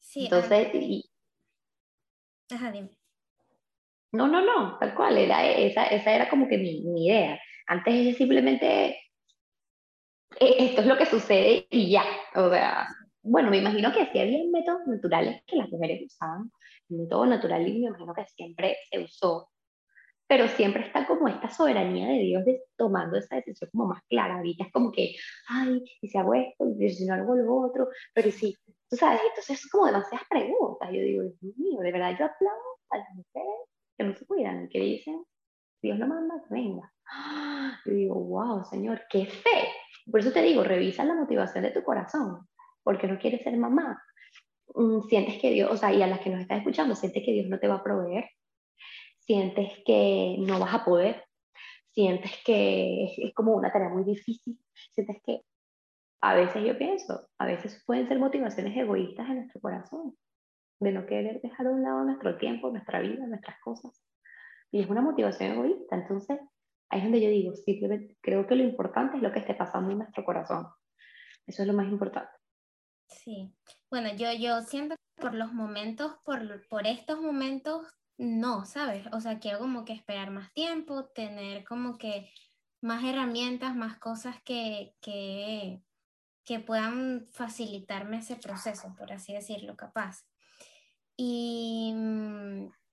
Sí. Entonces, y... Ajá, dime. No, no, no, tal cual, era, esa, esa era como que mi, mi idea. Antes es simplemente, e, esto es lo que sucede y ya, o sea, bueno, me imagino que sí había métodos naturales que las mujeres usaban. El método natural, me imagino que siempre se usó. Pero siempre está como esta soberanía de Dios de, tomando esa decisión como más clara. Ahorita es como que, ay, y si hago esto, y si no hago lo otro, pero sí, tú sabes, entonces es como demasiadas preguntas. Yo digo, Dios mío, de verdad yo aplaudo a las mujeres que no se cuidan, que dicen, Dios lo manda, venga. Yo digo, wow, Señor, qué fe. Por eso te digo, revisa la motivación de tu corazón porque no quieres ser mamá, mm, sientes que Dios, o sea, y a las que nos están escuchando, sientes que Dios no te va a proveer, sientes que no vas a poder, sientes que es, como una tarea muy difícil, sientes que a veces yo pienso, a veces pueden ser motivaciones egoístas en nuestro corazón, de no querer dejar a un lado nuestro tiempo, nuestra vida, nuestras cosas. Y es una motivación egoísta. Entonces, ahí es donde yo digo, sí, creo que lo importante es lo que esté pasando en nuestro corazón. Eso es lo más importante. Sí, bueno, yo, yo siento por los momentos, por, por estos momentos, no, ¿sabes? O sea, quiero como que esperar más tiempo, tener como que más herramientas, más cosas que, que, que puedan facilitarme ese proceso, por así decirlo, capaz. Y,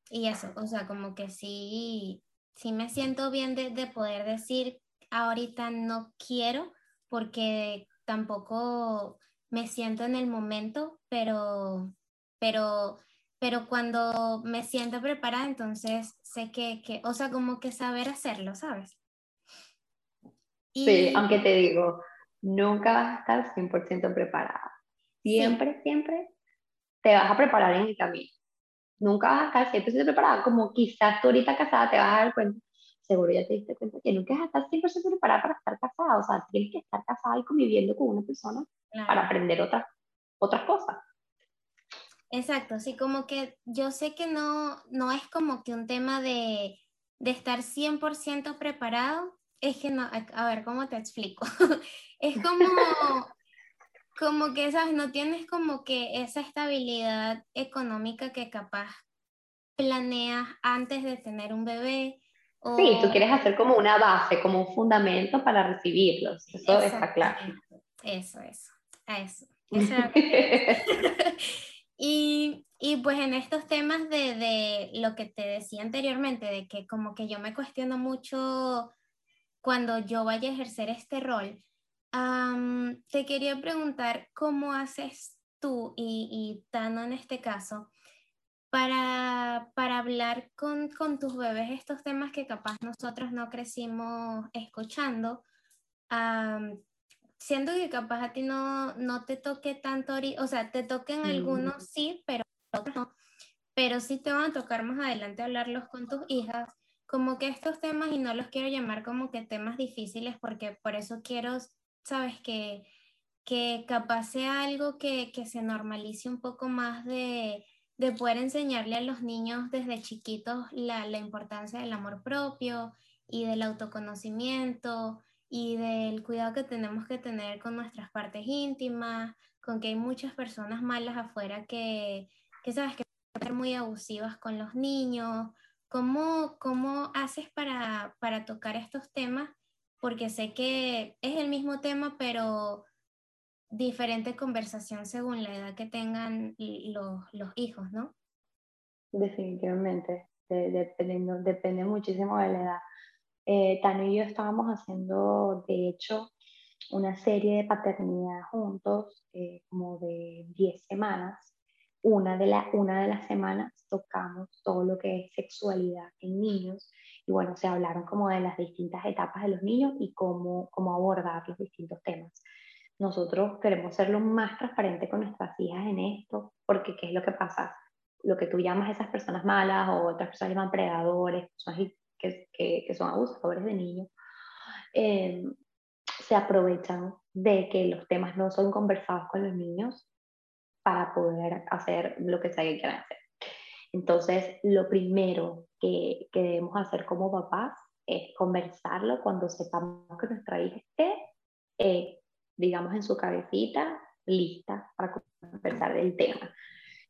y eso, o sea, como que sí, sí me siento bien de, de poder decir ahorita no quiero, porque tampoco me siento en el momento, pero, pero, pero cuando me siento preparada, entonces sé que, que o sea, como que saber hacerlo, ¿sabes? Sí, aunque te digo, nunca vas a estar 100% preparada. Siempre, siempre te vas a preparar en el camino. Nunca vas a estar 100% preparada, como quizás tú ahorita casada te vas a dar cuenta, seguro ya te diste cuenta que nunca vas a estar 100% preparada para estar casada, o sea, tienes que estar casada y conviviendo con una persona para aprender otras, otras cosas. Exacto, sí, como que yo sé que no, no es como que un tema de, de estar 100% preparado, es que no, a ver, ¿cómo te explico? *laughs* es como, *laughs* como que, ¿sabes? No tienes como que esa estabilidad económica que capaz planeas antes de tener un bebé. Sí, tú quieres hacer como una base, como un fundamento para recibirlos, eso está claro. Eso, eso, eso. *laughs* eso *laughs* y, y, pues en estos temas de, de lo que te decía anteriormente, de que como que yo me cuestiono mucho cuando yo vaya a ejercer este rol, te quería preguntar cómo haces tú y, y Tano en este caso para, para hablar con, con, tus bebés estos temas que capaz nosotros no crecimos escuchando, siento que capaz a ti no, no te toque tanto, o sea, te toquen algunos sí, pero otros no, pero sí te van a tocar más adelante hablarlos con tus hijas como que estos temas, y no los quiero llamar como que temas difíciles, porque por eso quiero, sabes, que, que capaz sea algo que, que se normalice un poco más de, de, poder enseñarle a los niños desde chiquitos la, la importancia del amor propio y del autoconocimiento y del cuidado que tenemos que tener con nuestras partes íntimas, con que hay muchas personas malas afuera que, que sabes, que ser muy abusivas con los niños ¿Cómo, cómo haces para, para tocar estos temas? Porque sé que es el mismo tema, pero diferente conversación según la edad que tengan los, los hijos, ¿no? Definitivamente, dependiendo, depende muchísimo de la edad. Eh, Tano y yo estábamos haciendo, de hecho, una serie de paternidad juntos, eh, como de 10 semanas, una de, la, una de las semanas tocamos todo lo que es sexualidad en niños y bueno, se hablaron como de las distintas etapas de los niños y cómo, cómo abordar los distintos temas. Nosotros queremos ser lo más transparente con nuestras hijas en esto, porque ¿qué es lo que pasa? Lo que tú llamas esas personas malas o otras personas llaman predadores, que, que, que son abusadores de niños, eh, se aprovechan de que los temas no son conversados con los niños para poder hacer lo que sea que quieran hacer. Entonces, lo primero que, que, debemos hacer como papás es conversarlo cuando sepamos que nuestra hija esté, eh, digamos, en su cabecita, lista para conversar del tema.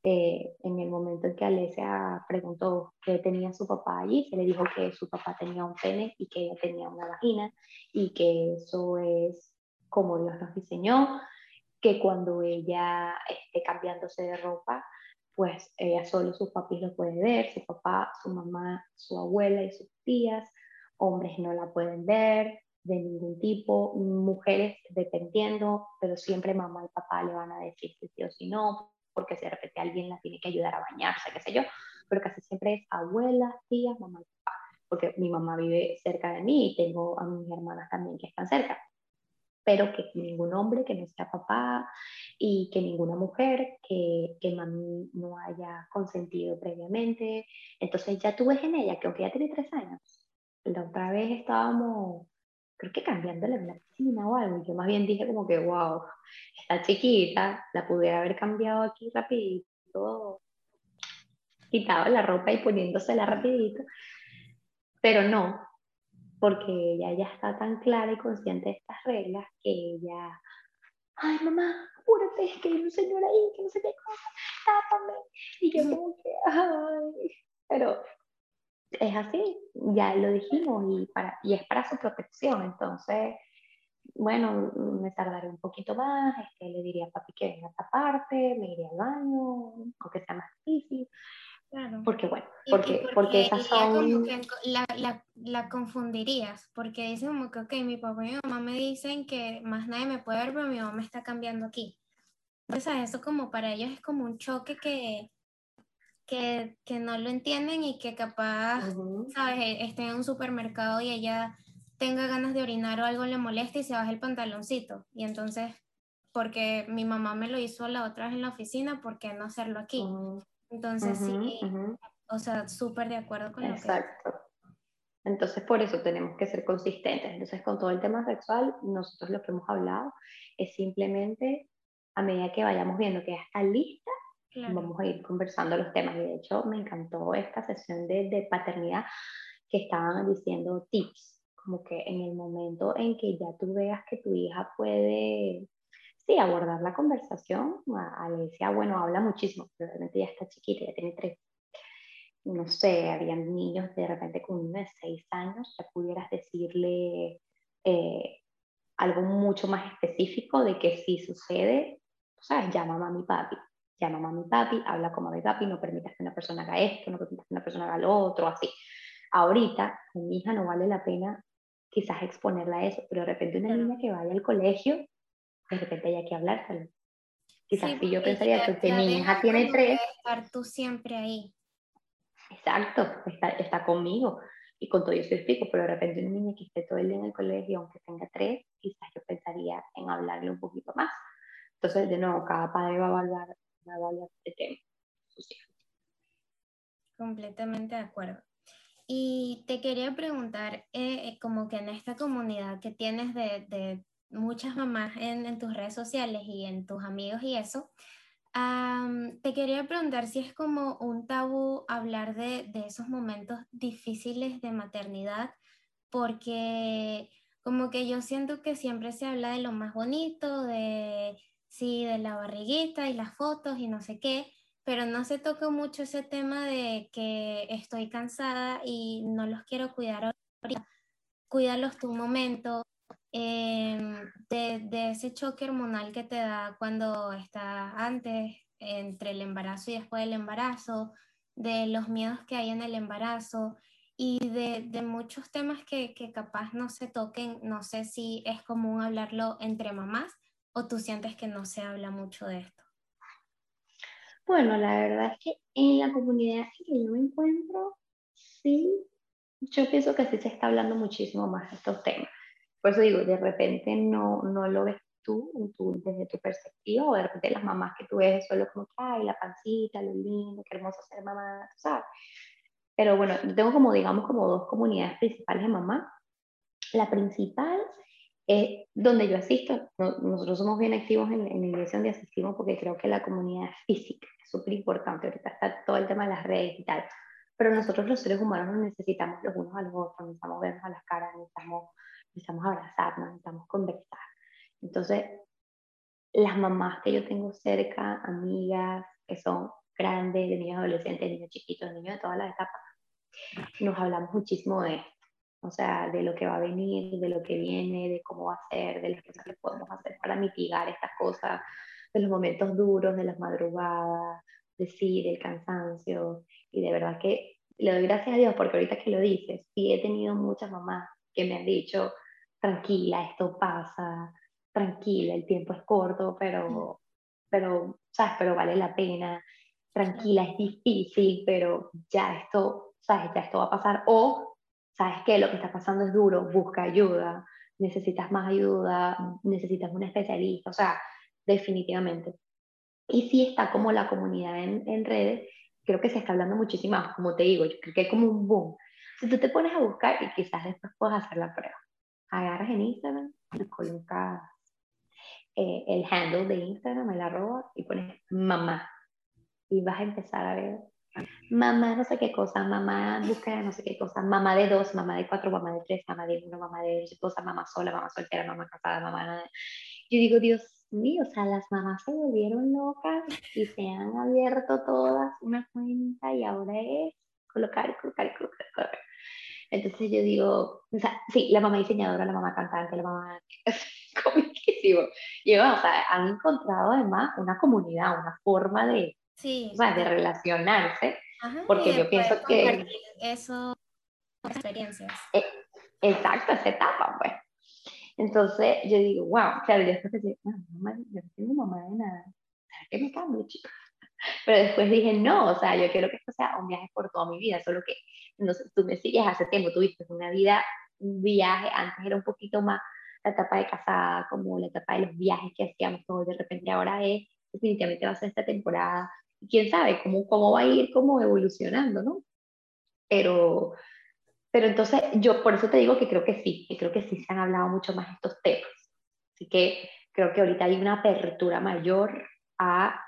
Eh, en el momento en que Alesia preguntó qué tenía su papá allí, se le dijo que su papá tenía un pene y que ella tenía una vagina y que eso es como Dios nos diseñó, que cuando ella esté cambiándose de ropa, pues ella solo sus papis lo puede ver, su papá, su mamá, su abuela y sus tías, hombres no la pueden ver de ningún tipo, mujeres dependiendo, pero siempre mamá y papá le van a decir si sí o si no, porque si de repente alguien la tiene que ayudar a bañarse, qué sé yo, pero casi siempre es abuela, tía, mamá y papá, porque mi mamá vive cerca de mí y tengo a mis hermanas también que están cerca pero que ningún hombre que no sea papá y que ninguna mujer que, que mami no haya consentido previamente. Entonces ya tú ves en ella que aunque ya tiene tres años, la otra vez estábamos, creo que cambiándole la piscina o algo, yo más bien dije como que, wow, está chiquita, la pudiera haber cambiado aquí rapidito, quitado la ropa y poniéndosela rapidito, pero no, porque ella ya está tan clara y consciente de estas reglas que ella, ay mamá, apúrate, es que hay un señor ahí, que no sé qué cosa, tápame. Y yo como que, ay, pero es así, ya lo dijimos y, para, y es para su protección, entonces, bueno, me tardaré un poquito más, este, le diría a papi que venga a esta parte, me iría al baño, aunque sea más difícil, porque bueno, porque, porque, esas son... Que la, la, la, confundirías, porque dicen como que, ok, mi papá y mi mamá me dicen que más nadie me puede ver, pero mi mamá me está cambiando aquí. Entonces, eso como para ellos es como un choque que, que, que no lo entienden y que capaz, ¿sabes? E, Estén en un supermercado y ella tenga ganas de orinar o algo le moleste y se baje el pantaloncito. Y entonces, porque mi mamá me lo hizo la otra vez en la oficina, ¿por qué no hacerlo aquí? Entonces, sí, o sea, súper de acuerdo con lo que... Exacto. Entonces, por eso tenemos que ser consistentes. Entonces, con todo el tema sexual, nosotros lo que hemos hablado es simplemente, a medida que vayamos viendo que ya está lista, vamos a ir conversando los temas. Y de hecho, me encantó esta sesión de, de paternidad que estaban diciendo tips, como que en el momento en que ya tú veas que tu hija puede, sí, abordar la conversación, Alicia, bueno, habla muchísimo, pero realmente ya está chiquita, ya tiene tres no sé, habían niños de repente con uno de seis años, ya pudieras decirle eh, algo mucho más específico de que si sucede, ¿sabes? Llama a mami papi, llama a mami papi, habla con mami papi, no permitas que una persona haga esto, no permitas que una persona haga lo otro, así. Ahorita, con mi hija no vale la pena quizás exponerla a eso, pero de repente una niña que vaya al colegio, de repente hay que hablárselo. Quizás si yo pensaría que mi hija tiene tres... Estar tú siempre ahí. Exacto, está, está conmigo. Y con todo eso explico, pero de repente una niña que esté todo el día en el colegio, aunque tenga tres, quizás yo pensaría en hablarle un poquito más. Entonces, de nuevo, cada padre va a evaluar, a el tema. Completamente de acuerdo. Y te quería preguntar, eh, eh, como que en esta comunidad que tienes de, de muchas mamás en, en, tus redes sociales y en tus amigos y eso, te quería preguntar si es como un tabú hablar de, de, esos momentos difíciles de maternidad, porque como que yo siento que siempre se habla de lo más bonito, de sí, de la barriguita y las fotos y no sé qué, pero no se toca mucho ese tema de que estoy cansada y no los quiero cuidar ahorita. Cuídalos tu momento, Em, de, ese choque hormonal que te da cuando estás antes, entre el embarazo y después del embarazo, de los miedos que hay en el embarazo y de, de muchos temas que, que, capaz no se toquen. No sé si es común hablarlo entre mamás o tú sientes que no se habla mucho de esto. Bueno, la verdad es que en la comunidad en que yo me encuentro, sí, yo pienso que sí se está hablando muchísimo más de estos temas. Por eso digo, de repente no, no lo ves tú, tú, desde tu perspectiva, o de repente las mamás que tú ves solo como ay, la pancita, lo lindo, qué hermoso ser mamá, ¿sabes? Pero bueno, yo tengo como, digamos, como dos comunidades principales de mamá. La principal es donde yo asisto. Nosotros somos bien activos en, la iglesia donde asistimos porque creo que la comunidad física es súper importante. Ahorita está todo el tema de las redes y tal. Pero nosotros los seres humanos nos necesitamos los unos a los otros, necesitamos vernos a las caras, necesitamos necesitamos abrazarnos, necesitamos conversar. Entonces, las mamás que yo tengo cerca, amigas que son grandes, de niños adolescentes, niños chiquitos, niños de todas las etapas, nos hablamos muchísimo de esto. O sea, de lo que va a venir, de lo que viene, de cómo va a ser, de las cosas que podemos hacer para mitigar estas cosas, de los momentos duros, de las madrugadas, de sí, del cansancio. Y de verdad que le doy gracias a Dios porque ahorita que lo dices, sí he tenido muchas mamás que me han dicho, tranquila, esto pasa, tranquila, el tiempo es corto, pero, pero, ¿sabes? Pero vale la pena, tranquila, es difícil, pero ya esto, ¿sabes? Ya esto va a pasar. O, ¿sabes qué? Lo que está pasando es duro, busca ayuda, necesitas más ayuda, necesitas un especialista, o sea, definitivamente. Y sí está como la comunidad en, en redes, creo que se está hablando muchísimo como te digo, creo que hay como un boom. Si tú te pones a buscar y quizás después puedas hacer la prueba agarras en Instagram y colocas eh, el handle de Instagram, el arroba, y pones mamá. Y vas a empezar a ver mamá no sé qué cosa, mamá busca no sé qué cosa, mamá de dos, mamá de cuatro, mamá de tres, mamá de uno, mamá de dos, mamá sola, mamá soltera, mamá casada, mamá... Yo digo, Dios mío, o sea, las mamás se volvieron locas y se han abierto todas una cuenta y ahora es colocar, colocar, colocar, colocar. Entonces yo digo, o sea, sí, la mamá diseñadora, la mamá cantante, la mamá *laughs* comiquísimo. Y o sea, han encontrado además una comunidad, una forma de, sí. o sea, de relacionarse, porque yo pienso que... Eso, experiencias. E, exacto, esa etapa, pues. Entonces yo digo, wow, claro, yo después decía, no, mamá, yo no tengo mamá de nada, ¿qué me cambio, chico? *laughs* Pero después dije, no, o sea, yo quiero que esto sea un viaje por toda mi vida, solo que no tú me sigues hace tiempo, tuviste una vida un viaje, antes era un poquito más la etapa de casada, como la etapa de los viajes que hacíamos, todo de repente ahora es, definitivamente va a ser esta temporada, quién sabe cómo, cómo va a ir como evolucionando, ¿no? Pero, pero entonces yo por eso te digo que creo que sí, que creo que sí se han hablado mucho más estos temas. Así que creo que ahorita hay una apertura mayor a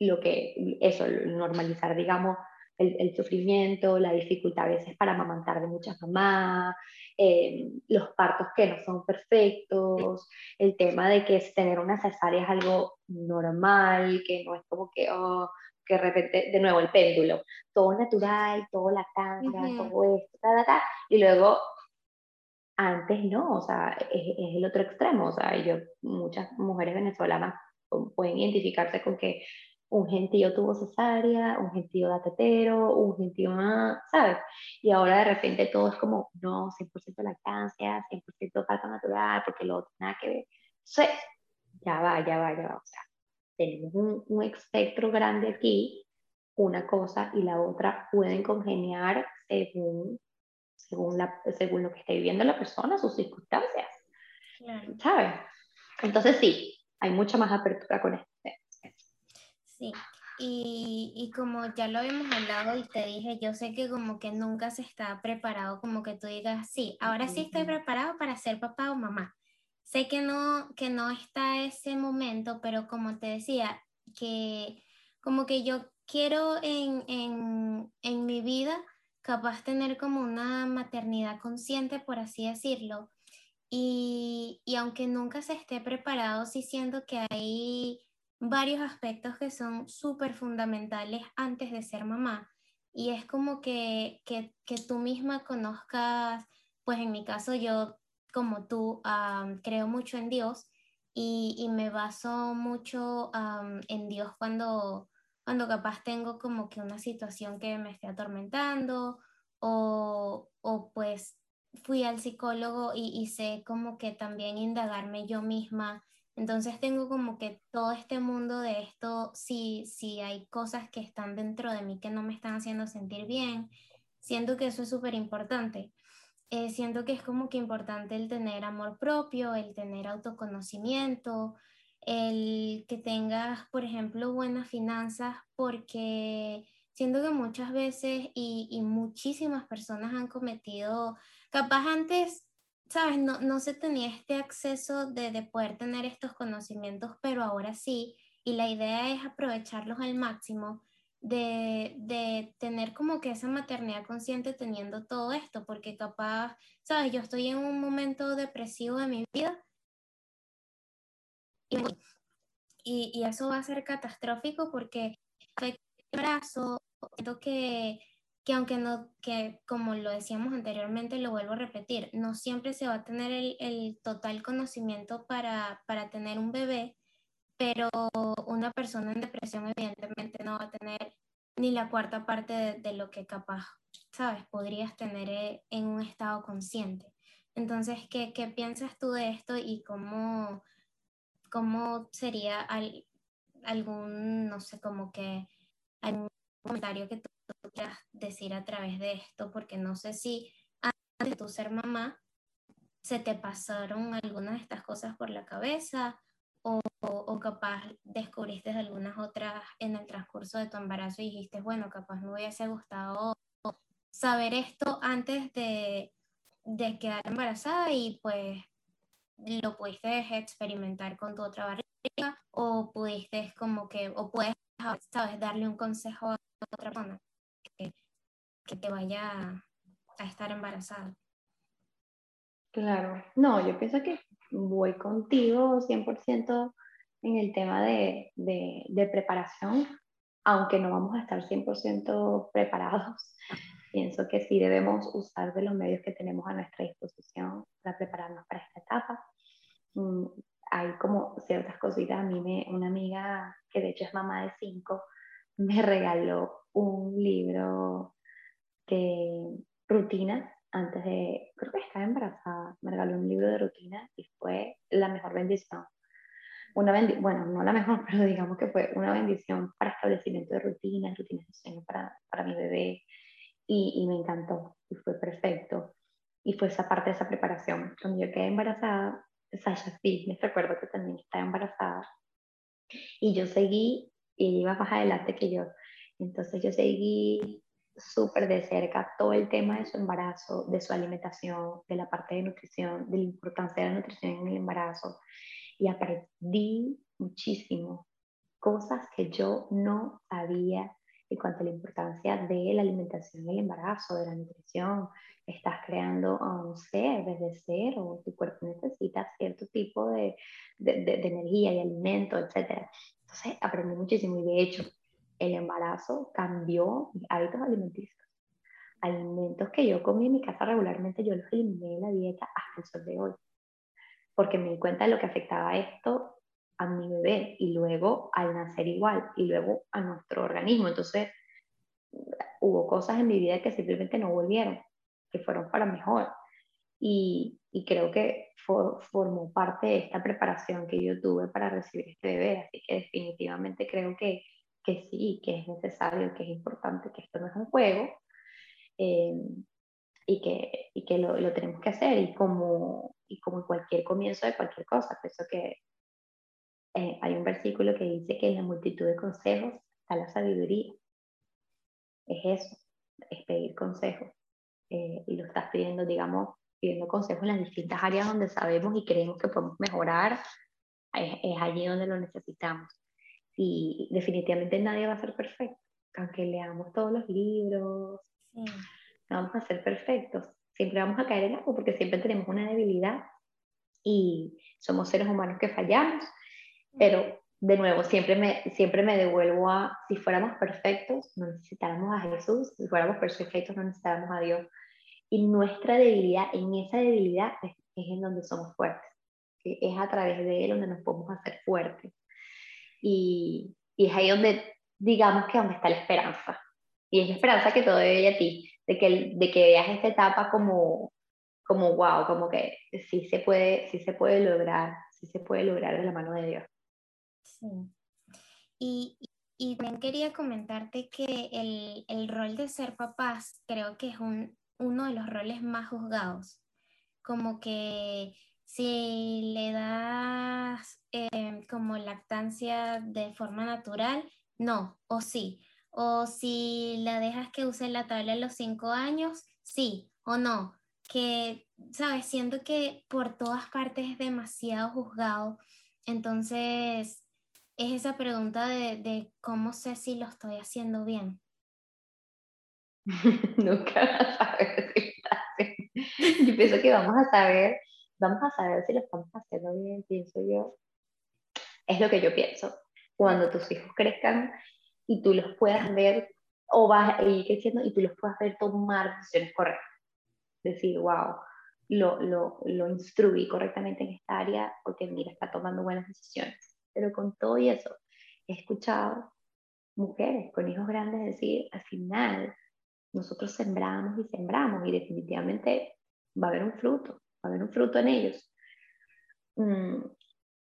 lo que, eso, normalizar, digamos, el, sufrimiento, la dificultad a veces para amamantar de muchas mamás, eh, los partos que no son perfectos, el tema de que tener una cesárea es algo normal, que no es como que, oh, que de repente, de nuevo, el péndulo, todo natural, todo la uh todo esto, ta, ta, y luego antes no, o sea, es, es, el otro extremo, o sea, yo, muchas mujeres venezolanas pueden identificarse con que un gentío tuvo cesárea, un gentío da tetero, un gentío más, ¿sabes? Y ahora de repente todo es como, no, 100% lactancia, 100% parto natural, porque lo otro nada que ver. Sí, ya va, ya va, ya va. O sea, tenemos un, un espectro grande aquí, una cosa y la otra pueden congeniar según, según, la, según lo que esté viviendo la persona, sus circunstancias. ¿Sabes? Entonces sí, hay mucha más apertura con esto. Sí, y, y, como ya lo habíamos hablado y te dije, yo sé que como que nunca se está preparado, como que tú digas, sí, ahora sí estoy preparado para ser papá o mamá. Sé que no, que no está ese momento, pero como te decía, que como que yo quiero en, en, en mi vida capaz tener como una maternidad consciente, por así decirlo. Y, y aunque nunca se esté preparado, sí siento que hay varios aspectos que son súper fundamentales antes de ser mamá. Y es como que, que, que, tú misma conozcas, pues en mi caso yo, como tú, creo mucho en Dios y, me baso mucho en Dios cuando, cuando capaz tengo como que una situación que me esté atormentando o, o pues fui al psicólogo y, y sé como que también indagarme yo misma entonces tengo como que todo este mundo de esto, si, si hay cosas que están dentro de mí que no me están haciendo sentir bien, siento que eso es súper importante. Eh, siento que es como que importante el tener amor propio, el tener autoconocimiento, el que tengas, por ejemplo, buenas finanzas, porque siento que muchas veces y, y muchísimas personas han cometido, capaz antes sabes, no, no se tenía este acceso de, de, poder tener estos conocimientos, pero ahora sí, y la idea es aprovecharlos al máximo, de, de tener como que esa maternidad consciente teniendo todo esto, porque capaz, sabes, yo estoy en un momento depresivo de mi vida y, y eso va a ser catastrófico porque el brazo, siento que que aunque no, que como lo decíamos anteriormente, lo vuelvo a repetir, no siempre se va a tener el, el total conocimiento para, para, tener un bebé, pero una persona en depresión evidentemente no va a tener ni la cuarta parte de, de lo que capaz, sabes, podrías tener eh, en un estado consciente. Entonces, ¿qué, qué piensas tú de esto y cómo, cómo sería al, algún, no sé, como que algún comentario que tú quieras decir a través de esto, porque no sé si antes de tu ser mamá se te pasaron algunas de estas cosas por la cabeza o, o, capaz descubriste algunas otras en el transcurso de tu embarazo y dijiste, bueno, capaz me hubiese gustado saber esto antes de, de quedar embarazada y pues lo pudiste experimentar con tu otra barriga o pudiste como que, o puedes, sabes, darle un consejo a otra persona que, que te vaya a estar embarazada. Claro, no, yo pienso que voy contigo 100% en el tema de, de, preparación, aunque no vamos a estar 100% preparados. *laughs* Pienso que sí debemos usar de los medios que tenemos a nuestra disposición para prepararnos para esta etapa. Mm, hay como ciertas cositas. A mí, me, una amiga que de hecho es mamá de cinco, me regaló un libro de rutina antes de, creo que estaba embarazada, me regaló un libro de rutina y fue la mejor bendición. Una bendición, bueno, no la mejor, *laughs* pero digamos que fue una bendición para establecimiento de rutinas, rutinas de sueño para, para mi bebé y, y me encantó y fue perfecto. y fue esa parte de esa preparación. Cuando yo quedé embarazada, Sasha me recuerdo que también estaba embarazada. Y yo seguí, y iba más adelante que yo. Entonces yo seguí súper de cerca todo el tema de su embarazo, de su alimentación, de la parte de nutrición, de la importancia de la nutrición en el embarazo. Y aprendí muchísimo cosas que yo no sabía en cuanto a la importancia de la alimentación en el embarazo, de la nutrición. Estás creando a un ser desde cero, tu cuerpo necesita cierto tipo de, de, de, de energía y alimento, etc. Entonces aprendí muchísimo y de hecho el embarazo cambió mis hábitos alimenticios. Alimentos que yo comí en mi casa regularmente, yo los eliminé de la dieta hasta el sol de hoy, porque me di cuenta de lo que afectaba esto a mi bebé y luego al nacer igual y luego a nuestro organismo. Entonces, hubo cosas en mi vida que simplemente no volvieron, que fueron para mejor. Y, y creo que formó parte de esta preparación que yo tuve para recibir este bebé. Así que definitivamente creo que que sí, que es necesario, que es importante, que esto no es un juego eh, y que, y que lo, lo, tenemos que hacer y como, y como cualquier comienzo de cualquier cosa, pienso que eh, hay un versículo que dice que en la multitud de consejos está la sabiduría. Es eso, es pedir consejos. Eh, y lo estás pidiendo, digamos, pidiendo consejos en las distintas áreas donde sabemos y creemos que podemos mejorar, es, es allí donde lo necesitamos y definitivamente nadie va a ser perfecto, aunque leamos todos los libros, no vamos a ser perfectos, siempre vamos a caer en algo porque siempre tenemos una debilidad y somos seres humanos que fallamos, pero de nuevo, siempre me, siempre me devuelvo a, si fuéramos perfectos, no necesitáramos a Jesús, si fuéramos perfectos, no necesitáramos a Dios. Y nuestra debilidad, en esa debilidad es, es en donde somos fuertes, es a través de Él donde nos podemos hacer fuertes. Y, y, es ahí donde, digamos que donde está la esperanza. Y es la esperanza que todo debe a ti, de que, de que veas esta etapa como, como wow, como que sí se puede, sí se puede lograr, sí se puede lograr de la mano de Dios. Sí. Y, y también quería comentarte que el, el, rol de ser papás creo que es un, uno de los roles más juzgados. Como que si le das eh, como lactancia de forma natural, no, o sí. O si la dejas que use la tabla a los cinco años, sí o no. Que, ¿sabes? Siento que por todas partes es demasiado juzgado. Entonces, es esa pregunta de, cómo sé si lo estoy haciendo bien. *laughs* Nunca vas a saber si Yo pienso que vamos a saber vamos a saber si lo estamos haciendo bien, pienso yo. Es lo que yo pienso. Cuando tus hijos crezcan y tú los puedas ver, o vas a ir creciendo y tú los puedas ver tomar decisiones correctas. Decir, wow, lo, lo, lo instruí correctamente en esta área porque mira, está tomando buenas decisiones. Pero con todo y eso, he escuchado mujeres con hijos grandes decir, al final, nosotros sembramos y sembramos y definitivamente va a haber un fruto a haber un fruto en ellos.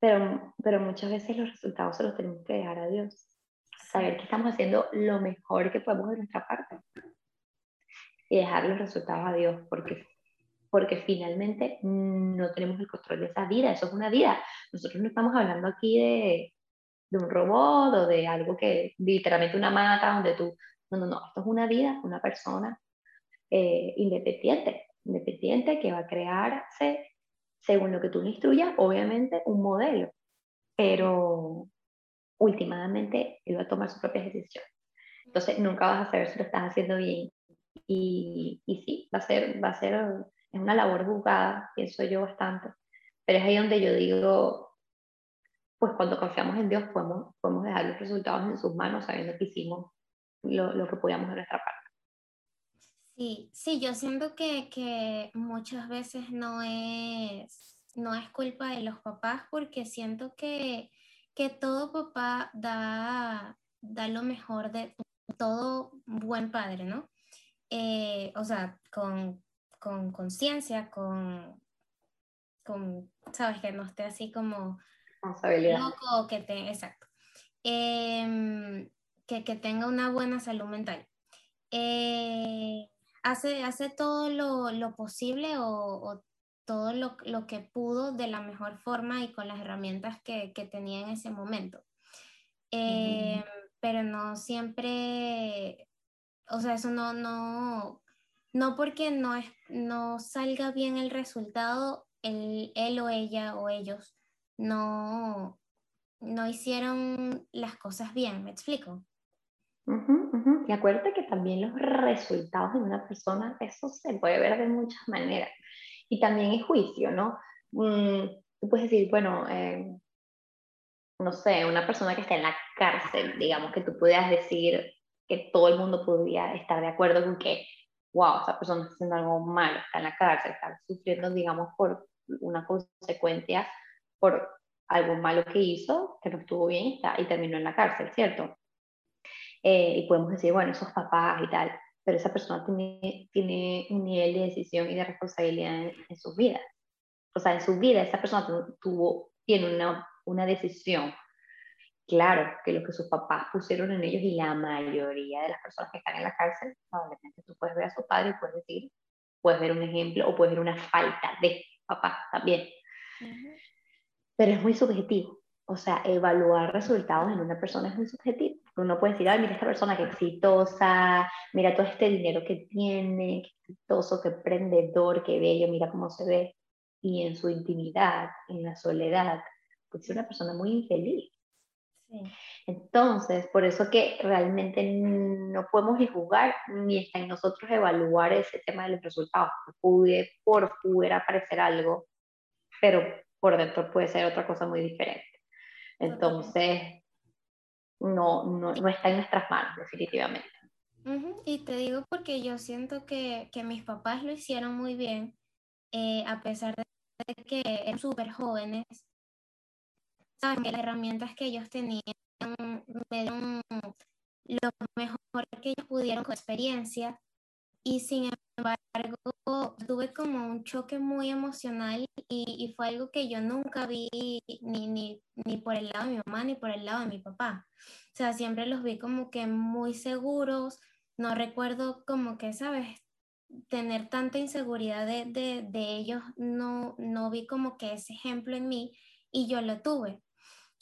Pero, pero muchas veces los resultados se los tenemos que dejar a Dios. Saber que estamos haciendo lo mejor que podemos de nuestra parte. Y dejar los resultados a Dios, porque, porque finalmente no tenemos el control de esa vida. Eso es una vida. Nosotros no estamos hablando aquí de, de un robot o de algo que literalmente una mata donde tú... No, no, no. Esto es una vida, una persona eh, independiente independiente que va a crearse, según lo que tú le instruyas, obviamente un modelo, pero últimamente él va a tomar sus propias decisiones. Entonces nunca vas a saber si lo estás haciendo bien. Y, y sí, va a ser, va a ser, es una labor juzgada, pienso yo bastante, pero es ahí donde yo digo, pues cuando confiamos en Dios podemos, podemos dejar los resultados en sus manos sabiendo que hicimos lo, lo que podíamos de nuestra parte. Sí, sí, yo siento que, que muchas veces no es, no es culpa de los papás porque siento que, que todo papá da, da lo mejor de todo buen padre, ¿no? Eh, o sea, con conciencia, con, con, sabes, que no esté así como loco, que te, exacto. Em, que, que, tenga una buena salud mental. Eh, hace, hace todo lo, posible o, todo lo, que pudo de la mejor forma y con las herramientas que, tenía en ese momento. Eh, pero no siempre, o sea, eso no, no, no porque no, es, no salga bien el resultado, él, él o ella o ellos no, no hicieron las cosas bien, ¿me explico? Y acuérdate que también los resultados de una persona, eso se puede ver de muchas maneras. Y también es juicio, ¿no? Mm, tú puedes decir, bueno, eh, no sé, una persona que está en la cárcel, digamos, que tú pudieras decir que todo el mundo podría estar de acuerdo con que, wow, esa persona está haciendo algo malo, está en la cárcel, está sufriendo, digamos, por una consecuencia, por algo malo que hizo, que no estuvo bien está, y terminó en la cárcel, ¿cierto? Eh, y podemos decir, bueno, esos papás y tal, pero esa persona tiene, tiene un nivel de decisión y de responsabilidad en, su vida. O sea, en su vida esa persona tuvo, tiene una, una decisión. Claro que lo que sus papás pusieron en ellos y la mayoría de las personas que están en la cárcel, probablemente tú puedes ver a su padre y puedes decir, puedes ver un ejemplo o puedes ver una falta de papá también. Pero es muy subjetivo. O sea, evaluar resultados en una persona es muy subjetivo. Uno puede decir, ay, mira esta persona que exitosa, mira todo este dinero que tiene, qué exitoso, qué emprendedor, qué bello, mira cómo se ve. Y en su intimidad, en la soledad, pues es una persona muy infeliz. Entonces, por eso que realmente no podemos ni jugar ni está en nosotros evaluar ese tema de los resultados. Pude, por fuera parecer algo, pero por dentro puede ser otra cosa muy diferente. Entonces, no, no, no está en nuestras manos, definitivamente. Y te digo porque yo siento que, que mis papás lo hicieron muy bien, eh, a pesar de que eran súper jóvenes. Saben que las herramientas que ellos tenían me dieron lo mejor que ellos pudieron con experiencia y sin embargo tuve como un choque muy emocional y, y, fue algo que yo nunca vi ni, ni, ni por el lado de mi mamá ni por el lado de mi papá. O sea, siempre los vi como que muy seguros, no recuerdo como que, ¿sabes? Tener tanta inseguridad de, de, de ellos, no, no vi como que ese ejemplo en mí y yo lo tuve.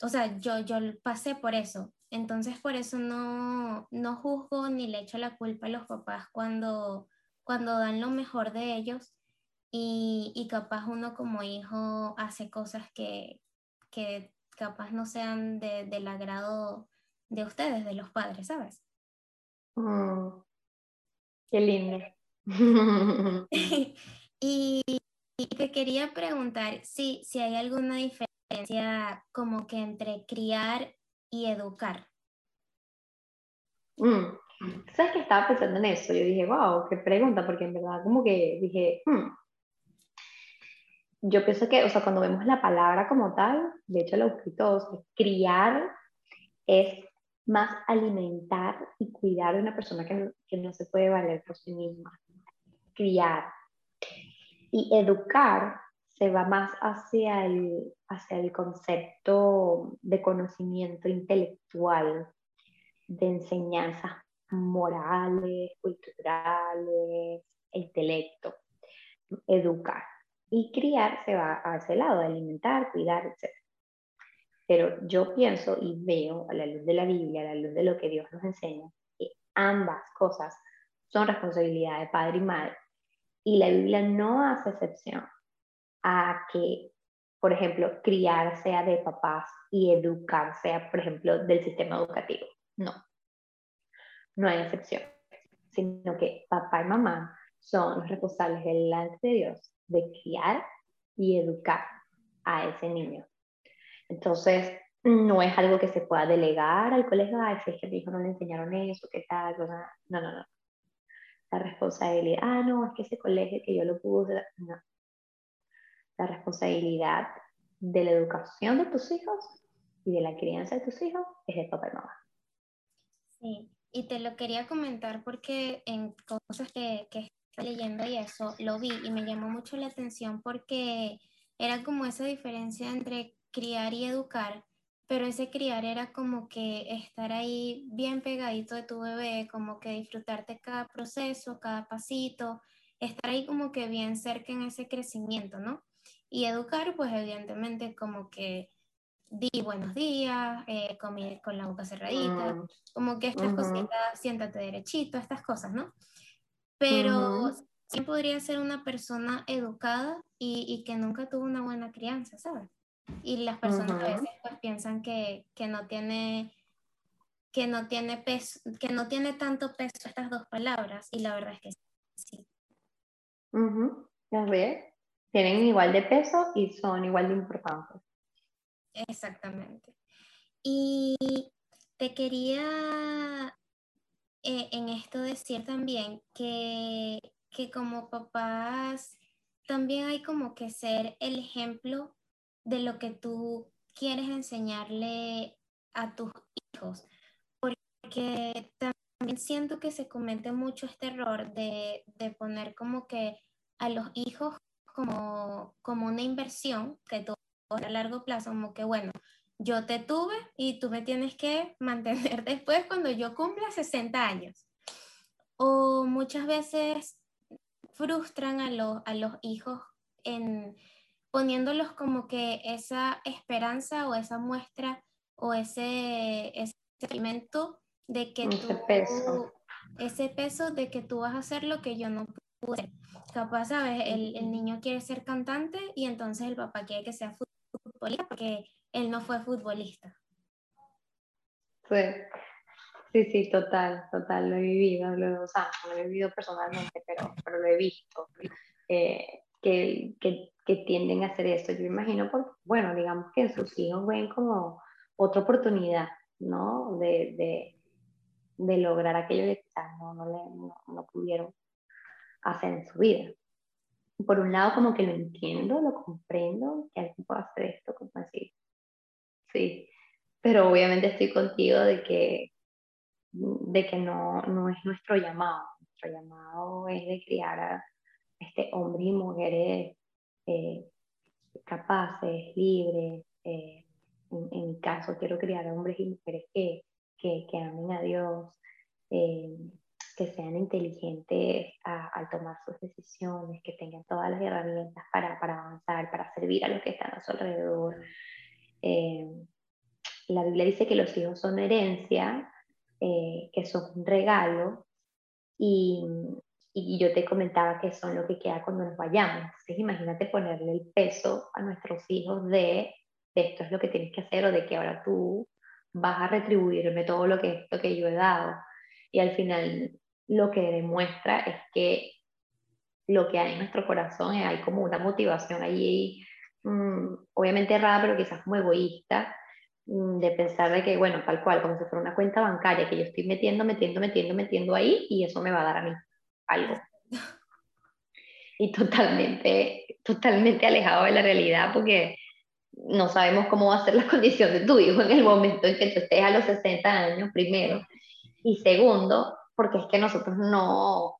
O sea, yo, yo pasé por eso. Entonces, por eso no, no juzgo ni le echo la culpa a los papás cuando, cuando dan lo mejor de ellos y, y capaz uno como hijo hace cosas que, que capaz no sean de, del agrado de ustedes, de los padres, ¿sabes? Mm, qué lindo. *laughs* *laughs* y, y, te quería preguntar si, si hay alguna diferencia como que entre criar y educar. Mm, ¿Sabes que estaba pensando en eso? Yo dije, wow, qué pregunta, porque en verdad como que dije, hmm". yo pienso que, o sea, cuando vemos la palabra como tal, de hecho lo escrito, criar es más alimentar y cuidar de una persona que, que no se puede valer por sí misma. Criar. Y educar se va más hacia el, hacia el concepto de conocimiento intelectual, de enseñanzas morales, culturales, intelecto, educar. Y criar se va a ese lado, alimentar, cuidar, etc. Pero yo pienso y veo a la luz de la Biblia, a la luz de lo que Dios nos enseña, que ambas cosas son responsabilidad de padre y madre. Y la Biblia no hace excepción a que, por ejemplo, criar sea de papás y educar sea, por ejemplo, del sistema educativo. No, no hay excepción, sino que papá y mamá son los responsables delante de Dios de criar y educar a ese niño. Entonces, no es algo que se pueda delegar al colegio, ay, si es que a mi hijo no le enseñaron eso, qué tal, no, no, no. La responsabilidad, ah, no, es que ese colegio que yo lo pude, no. La responsabilidad de la educación de tus hijos y de la crianza de tus hijos es de papá y mamá. Y te lo quería comentar porque en cosas que, que estoy leyendo y eso lo vi y me llamó mucho la atención porque era como esa diferencia entre criar y educar pero ese criar era como que estar ahí bien pegadito de tu bebé, como que disfrutarte cada proceso, cada pasito, estar ahí como que bien cerca en ese crecimiento, ¿no? Y educar, pues evidentemente como que di buenos días, eh, con, la boca cerradita, mm. como que estas cositas, siéntate derechito, estas cosas, ¿no? Pero ¿quién podría ser una persona educada y, que nunca tuvo una buena crianza, ¿sabes? Y las personas a veces pues piensan que, no tiene que no tiene peso, que no tiene tanto peso estas dos palabras, y la verdad es que sí. Uh Tienen igual de peso y son igual de importantes. Exactamente. Y te quería eh, en esto decir también que, que como papás también hay como que ser el ejemplo de lo que tú quieres enseñarle a tus hijos. Porque también siento que se comete mucho este error de, de poner como que a los hijos como, como una inversión que tú a largo plazo, como que bueno, yo te tuve y tú me tienes que *laughs* mantener después cuando yo cumpla 60 años. O muchas veces frustran a, los, a los hijos en poniéndolos como que esa esperanza o esa muestra o ese, ese experimento de que ese tú, peso. ese peso de que tú vas a hacer lo que yo no pude. Capaz, ¿sabes? El, el niño quiere ser cantante y entonces el papá quiere que sea porque él no fue futbolista. Fue, sí, sí, total, total, lo he vivido, lo, o sea, lo he vivido personalmente, pero, pero lo he visto, eh, que, que, que, tienden a hacer eso. Yo imagino, porque, bueno, digamos que sus hijos ven como otra oportunidad, ¿no? De, de, de lograr aquello que quizás no, no, le, no pudieron hacer en su vida por un lado como que lo entiendo, lo comprendo, que alguien pueda hacer esto, como así. Sí, pero obviamente estoy contigo de que, de que no, no es nuestro llamado. Nuestro llamado es de criar a este hombres y mujeres eh, capaces, libres. Eh, en, mi caso, quiero criar a hombres y mujeres que, que, que amen a Dios, eh, que sean inteligentes al tomar sus decisiones, que tengan todas las herramientas para, para avanzar, para servir a los que están a su alrededor. Eh, la Biblia dice que los hijos son herencia, eh, que son un regalo, y, y, yo te comentaba que son lo que queda cuando nos vayamos. Entonces imagínate ponerle el peso a nuestros hijos de, esto es lo que tienes que hacer o de que ahora tú vas a retribuirme todo lo que, lo que yo he dado. Y al final lo que demuestra es que lo que hay en nuestro corazón hay como una motivación ahí, mm, obviamente errada, pero quizás como egoísta, mm, de pensar de que, bueno, tal cual, como si fuera una cuenta bancaria que yo estoy metiendo, metiendo, metiendo, metiendo ahí y eso me va a dar a mí algo. *laughs* Y totalmente, totalmente alejado de la realidad porque no sabemos cómo va a ser la *laughs* condición de tu hijo en el momento en que tú estés a los 60 años, primero. Y segundo, porque es que nosotros no,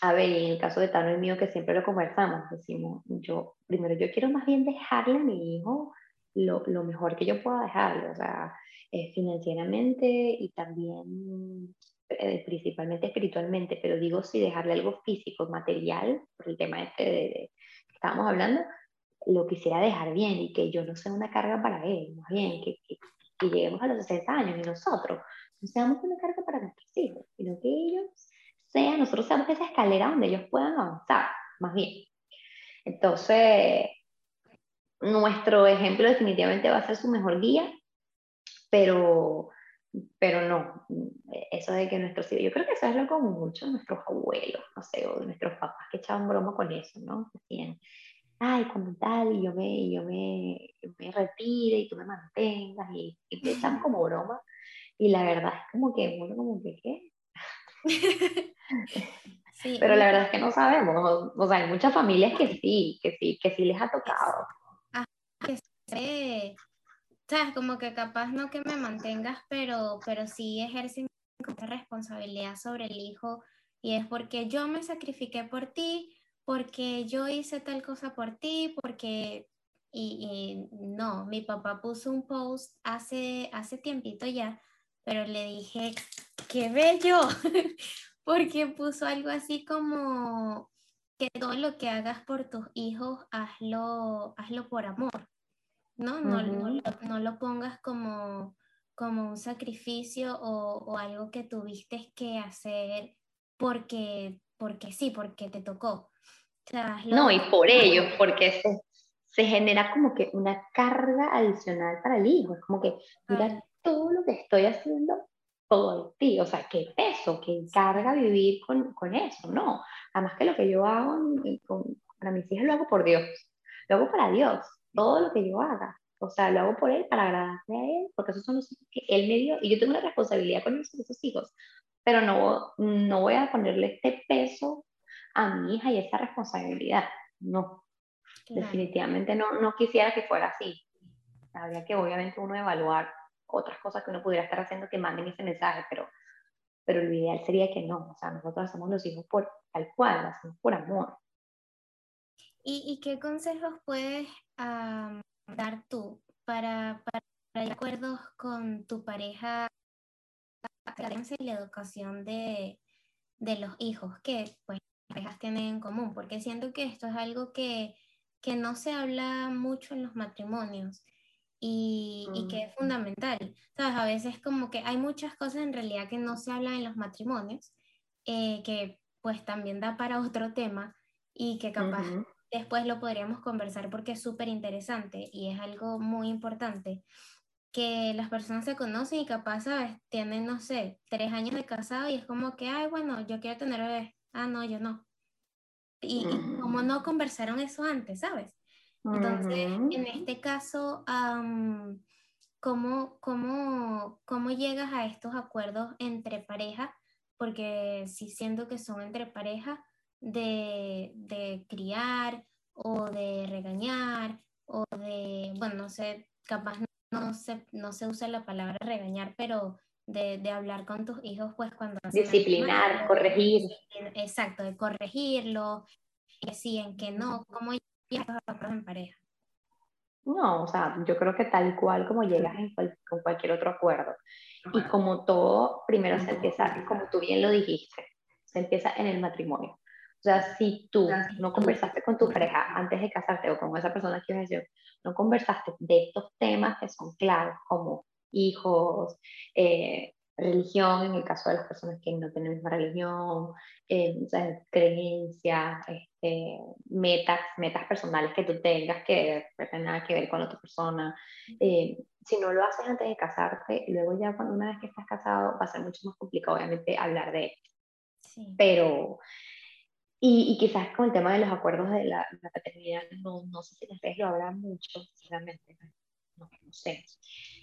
a ver, en el caso de Tano y mío, que siempre lo conversamos, decimos, yo, primero yo quiero más bien dejarle a mi hijo lo, lo mejor que yo pueda dejarle, o sea, eh, financieramente y también eh, principalmente espiritualmente, pero digo, si dejarle algo físico, material, por el tema este de, que estábamos hablando, lo quisiera dejar bien y que yo no sea una carga para él, más bien, que, que, que lleguemos a los 60 años y nosotros no seamos una carga para nuestros hijos, sino que ellos sean, nosotros seamos esa escalera donde ellos puedan avanzar, más bien. Entonces, nuestro ejemplo definitivamente va a ser su mejor guía, pero, pero no, eso de que nuestros hijos, yo creo que eso es lo como mucho nuestros abuelos, no sé, o nuestros papás que echaban broma con eso, ¿no? Decían, ay, como tal, y yo me, yo me, me retire y tú me mantengas, y, y como broma y la verdad es como que, bueno, como que, ¿qué? *laughs* sí, Pero la verdad es que no sabemos. O sea, hay muchas familias que sí, que sí, que sí les ha tocado. Ah, que sé. sabes, como que capaz no que me mantengas, pero, pero sí ejercen responsabilidad sobre el hijo y es porque yo me sacrifiqué por ti, porque yo hice tal cosa por ti, porque y, no, mi papá puso un post hace, hace tiempito ya, pero le dije, qué bello, *laughs* porque puso algo así como que todo lo que hagas por tus hijos, hazlo, hazlo por amor, ¿no? No, no, lo, pongas como, como un sacrificio o, o, algo que tuviste que hacer porque, porque sí, porque te tocó. no, y por ello, porque se, se genera como que una carga adicional para el hijo. Es como que, mira todo lo que estoy haciendo por ti. O sea, qué peso, qué carga vivir con, con eso, ¿no? Además que lo que yo hago con, para mis hijos lo hago por Dios. Lo hago para Dios. Todo lo que yo haga. O sea, lo hago por Él, para agradarle a Él, porque esos son los hijos que Él me dio. Y yo tengo una responsabilidad con esos hijos. Pero no, no voy a ponerle este peso a mi hija y esa responsabilidad. No, Definitivamente no, no quisiera que fuera así. Habría que obviamente uno evaluar otras cosas que uno pudiera estar haciendo que manden ese mensaje, pero, pero lo ideal sería que no. O sea, nosotros hacemos los hijos por tal cual, lo hacemos por amor. ¿Y, y qué consejos puedes dar tú para, para, acuerdos con tu pareja y la educación de, de los hijos que pues parejas tienen en común? Porque siento que esto es algo que que no se habla mucho en los matrimonios y, y, que es mm. fundamental. ¿Sabes? A veces como que hay muchas cosas en realidad que no se hablan en los matrimonios, eh, que pues también da para otro tema y que capaz después lo podríamos conversar porque es súper interesante y es algo muy importante que las personas se conocen y capaz, ¿sabes? Tienen, no sé, tres años de casado y es como que, ay, bueno, yo quiero tener bebés. Ah, no, yo no y, como no conversaron eso antes, ¿sabes? Entonces, en este caso, ¿cómo, cómo, cómo llegas a estos acuerdos entre pareja? Porque si siento que son entre pareja de, de criar o de regañar o de, bueno, no sé, capaz no, se, no se usa la palabra regañar, pero de, de, hablar con tus hijos, pues cuando... Disciplinar, corregir. Exacto, de corregirlo, que sí, en que no, ¿cómo llegas a en pareja? No, o sea, yo creo que tal cual como llegas en con cualquier otro acuerdo. Y como todo, primero se empieza, como tú bien lo dijiste, se empieza en el matrimonio. O sea, si tú no conversaste con tu pareja antes de casarte o con esa persona que decir, no conversaste de estos temas que son claros, como hijos, eh, religión, en el caso de las personas que no tienen misma religión, eh, creencias, este, metas, metas personales que tú tengas que no tengan nada que ver con otra persona. Eh, si no lo haces antes de casarte, luego ya cuando una vez que estás casado va a ser mucho más complicado, obviamente, hablar de Sí. Pero, y, y, quizás con el tema de los acuerdos de la, paternidad, no, no sé si las lo hablan mucho, sinceramente no, no sé.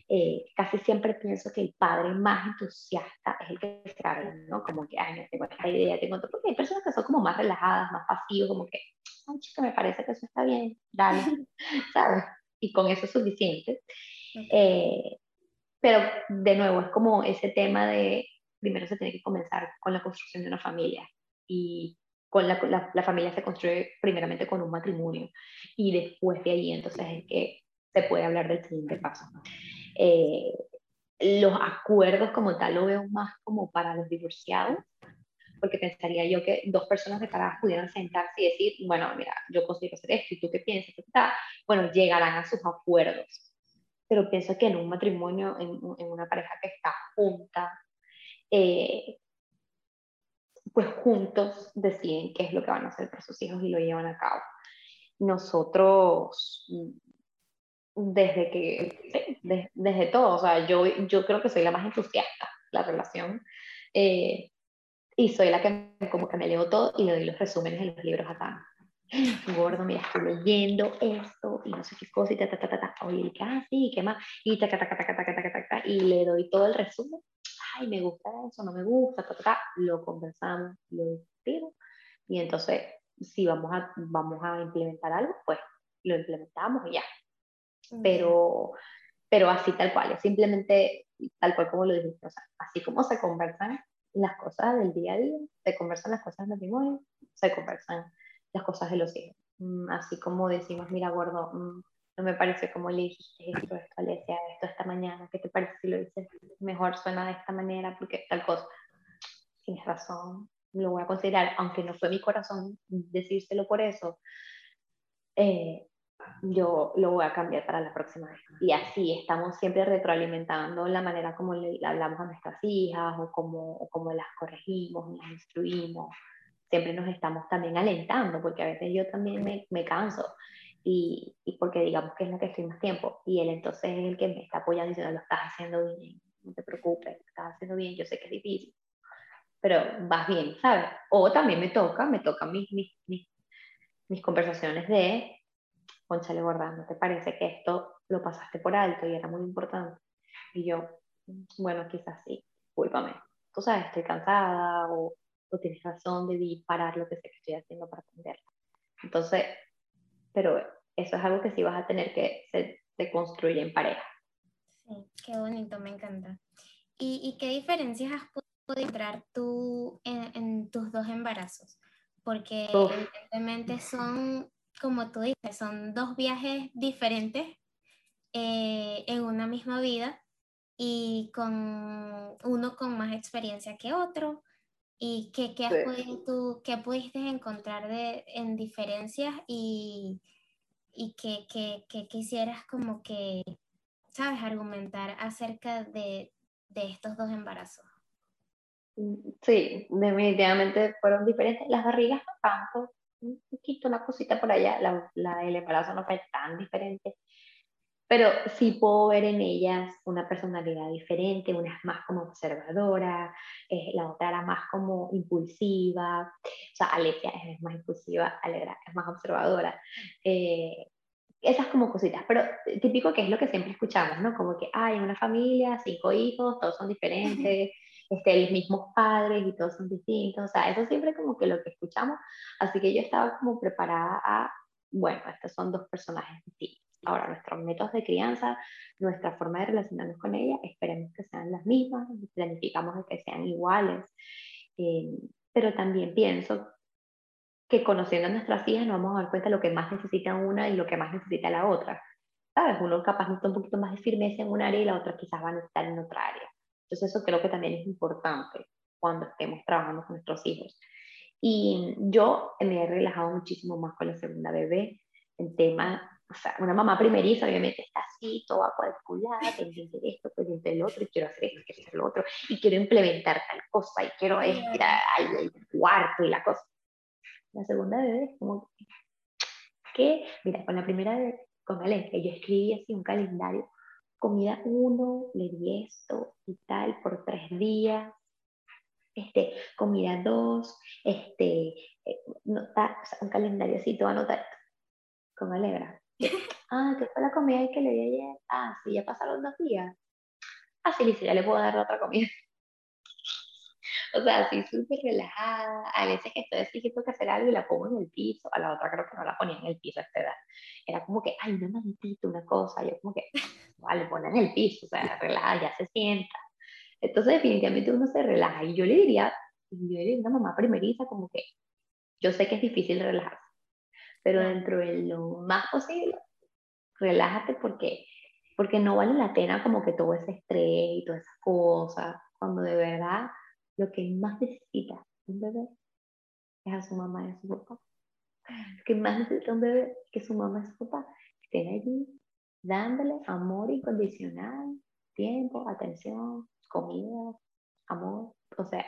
Eh, casi siempre pienso que el padre más entusiasta es el que se ¿no? Como que, ay, no tengo esta idea, tengo otra, porque hay personas que son como más relajadas, más pasivos, como que, ay, chica, me parece que eso está bien, dale, *laughs* ¿sabes? Y con eso es suficiente. Eh, pero, de nuevo, es como ese tema de, primero se tiene que comenzar con la construcción de una familia y con la, la, la, familia se construye primeramente con un matrimonio y después de ahí entonces es que se puede hablar del siguiente paso. Eh, los acuerdos como tal lo veo más como para los divorciados, porque pensaría yo que dos personas separadas pudieran sentarse y decir, bueno, mira, yo consigo hacer esto y tú qué piensas, bueno, llegarán a sus acuerdos. Pero pienso que en un matrimonio, en, en una pareja que está junta, eh, pues juntos deciden qué es lo que van a hacer para sus hijos y lo llevan a cabo. Nosotros desde que, desde todo, o sea, yo, yo creo que soy la más entusiasta la relación eh, y soy la que como que me leo todo y le doy los resúmenes en los libros acá. Gordo, mira, estoy leyendo esto y no sé qué cosa y ta, ta, ta, ta, ta. Oye, ¿qué así? ¿Qué más? Y ta, ta, ta, ta, ta, ta, ta, ta, ta, y le doy todo el resumen. Ay, me gusta eso, no me gusta, ta, ta, ta. Lo conversamos, lo discutimos y entonces si vamos a, vamos a implementar algo, pues lo implementamos y ya pero, pero así tal cual, es simplemente tal cual como lo dijiste, o sea, así como se conversan las cosas del día a día, se conversan las cosas del matrimonio, se conversan las cosas de los hijos. Mm, así como decimos, mira, gordo, mm, no me pareció como le dijiste esto, esto, Alesia, esto esta mañana, ¿qué te parece si lo dices mejor suena de esta manera? Porque tal cosa. Tienes razón, lo voy a considerar, aunque no fue mi corazón decírselo por eso, eh, yo lo voy a cambiar para la próxima vez. Y así estamos siempre retroalimentando la manera como le hablamos a nuestras hijas o como, como las corregimos, las instruimos. Siempre nos estamos también alentando, porque a veces yo también me, me canso y, y, porque digamos que es la que estoy más tiempo. Y él entonces es el que me está apoyando diciendo, lo estás haciendo bien, no te preocupes, lo estás haciendo bien, yo sé que es difícil, pero vas bien, ¿sabes? O también me toca, me tocan mis, mis, mis, mis conversaciones de, conchale gorda, ¿no te parece que esto lo pasaste por alto y era muy importante? Y yo, bueno, quizás sí, discúlpame. Tú sabes, estoy cansada o, o tienes razón, de parar lo que sé que estoy haciendo para atenderla. Entonces, pero eso es algo que sí vas a tener que se, se construye en pareja. Sí, qué bonito, me encanta. ¿Y, y qué diferencias has podido encontrar tú en, en, tus dos embarazos? Porque Uf. evidentemente son, como tú dices, son dos viajes diferentes eh, en una misma vida y con uno con más experiencia que otro. ¿Y qué, qué, has sí. podido tú, qué pudiste encontrar de, en diferencias y, y que, que, que, quisieras como que, sabes, argumentar acerca de, de estos dos embarazos? Sí, definitivamente fueron diferentes. Las barrigas no tanto, un poquito, una cosita por allá. La, la, el embarazo no fue tan diferente pero sí puedo ver en ellas una personalidad diferente, una es más como observadora, eh, la otra era más como impulsiva, o sea, Alesia es más impulsiva, Alegra es más observadora. Eh, esas como cositas, pero típico que es lo que siempre escuchamos, ¿no? Como que hay una familia, cinco hijos, todos son diferentes, este, los mismos padres y todos son distintos, o sea, eso siempre como que lo que escuchamos, así que yo estaba como preparada a, bueno, estos son dos personajes distintos. Ahora, nuestros métodos de crianza, nuestra forma de relacionarnos con ella, esperemos que sean las mismas, planificamos que sean iguales, eh, pero también pienso que conociendo a nuestras hijas nos vamos a dar cuenta de lo que más necesita una y lo que más necesita la otra. ¿Sabes? Uno capaz necesita un poquito más de firmeza en un área y la otra quizás va a necesitar en otra área. Entonces eso creo que también es importante cuando estemos trabajando con nuestros hijos. Y yo me he relajado muchísimo más con la segunda bebé en tema o sea, una mamá primeriza obviamente está así, toda cuadriculada, pendiente de esto, pendiente del otro, y quiero hacer esto, quiero hacer lo otro, y quiero implementar tal cosa, y quiero ir al cuarto y la cosa. La segunda vez, como que, mira, con la primera vez, con Valencia, yo escribí así un calendario, comida uno, le di esto y tal, por tres días, este, comida dos, este, eh, nota, o sea, un calendario así, todo anotado, con Alegra *laughs* Ah, ¿qué fue la comida que le di ayer? Ah, sí, ya pasaron dos días. Ah, sí, listo, ya le puedo dar otra comida. *laughs* o sea, así súper relajada. A veces que estoy así que tengo que hacer algo y la pongo en el piso. A la otra creo que no la ponía en el piso a esta edad. Era como que, ay, una mantita, una cosa. Yo como que, vale, pone en el piso, o sea, relajada, ya se sienta. Entonces, definitivamente uno se relaja. Y yo le diría, yo le diría a una mamá primeriza como que, yo sé que es difícil relajarse pero dentro de lo más posible, relájate porque, porque no vale la pena como que todo ese estrés y todas esas cosas, cuando de verdad lo que más necesita un bebé es a su mamá y a su papá. Lo que más necesita un bebé es que su mamá y su papá estén allí dándole amor incondicional, tiempo, atención, comida, amor, o sea,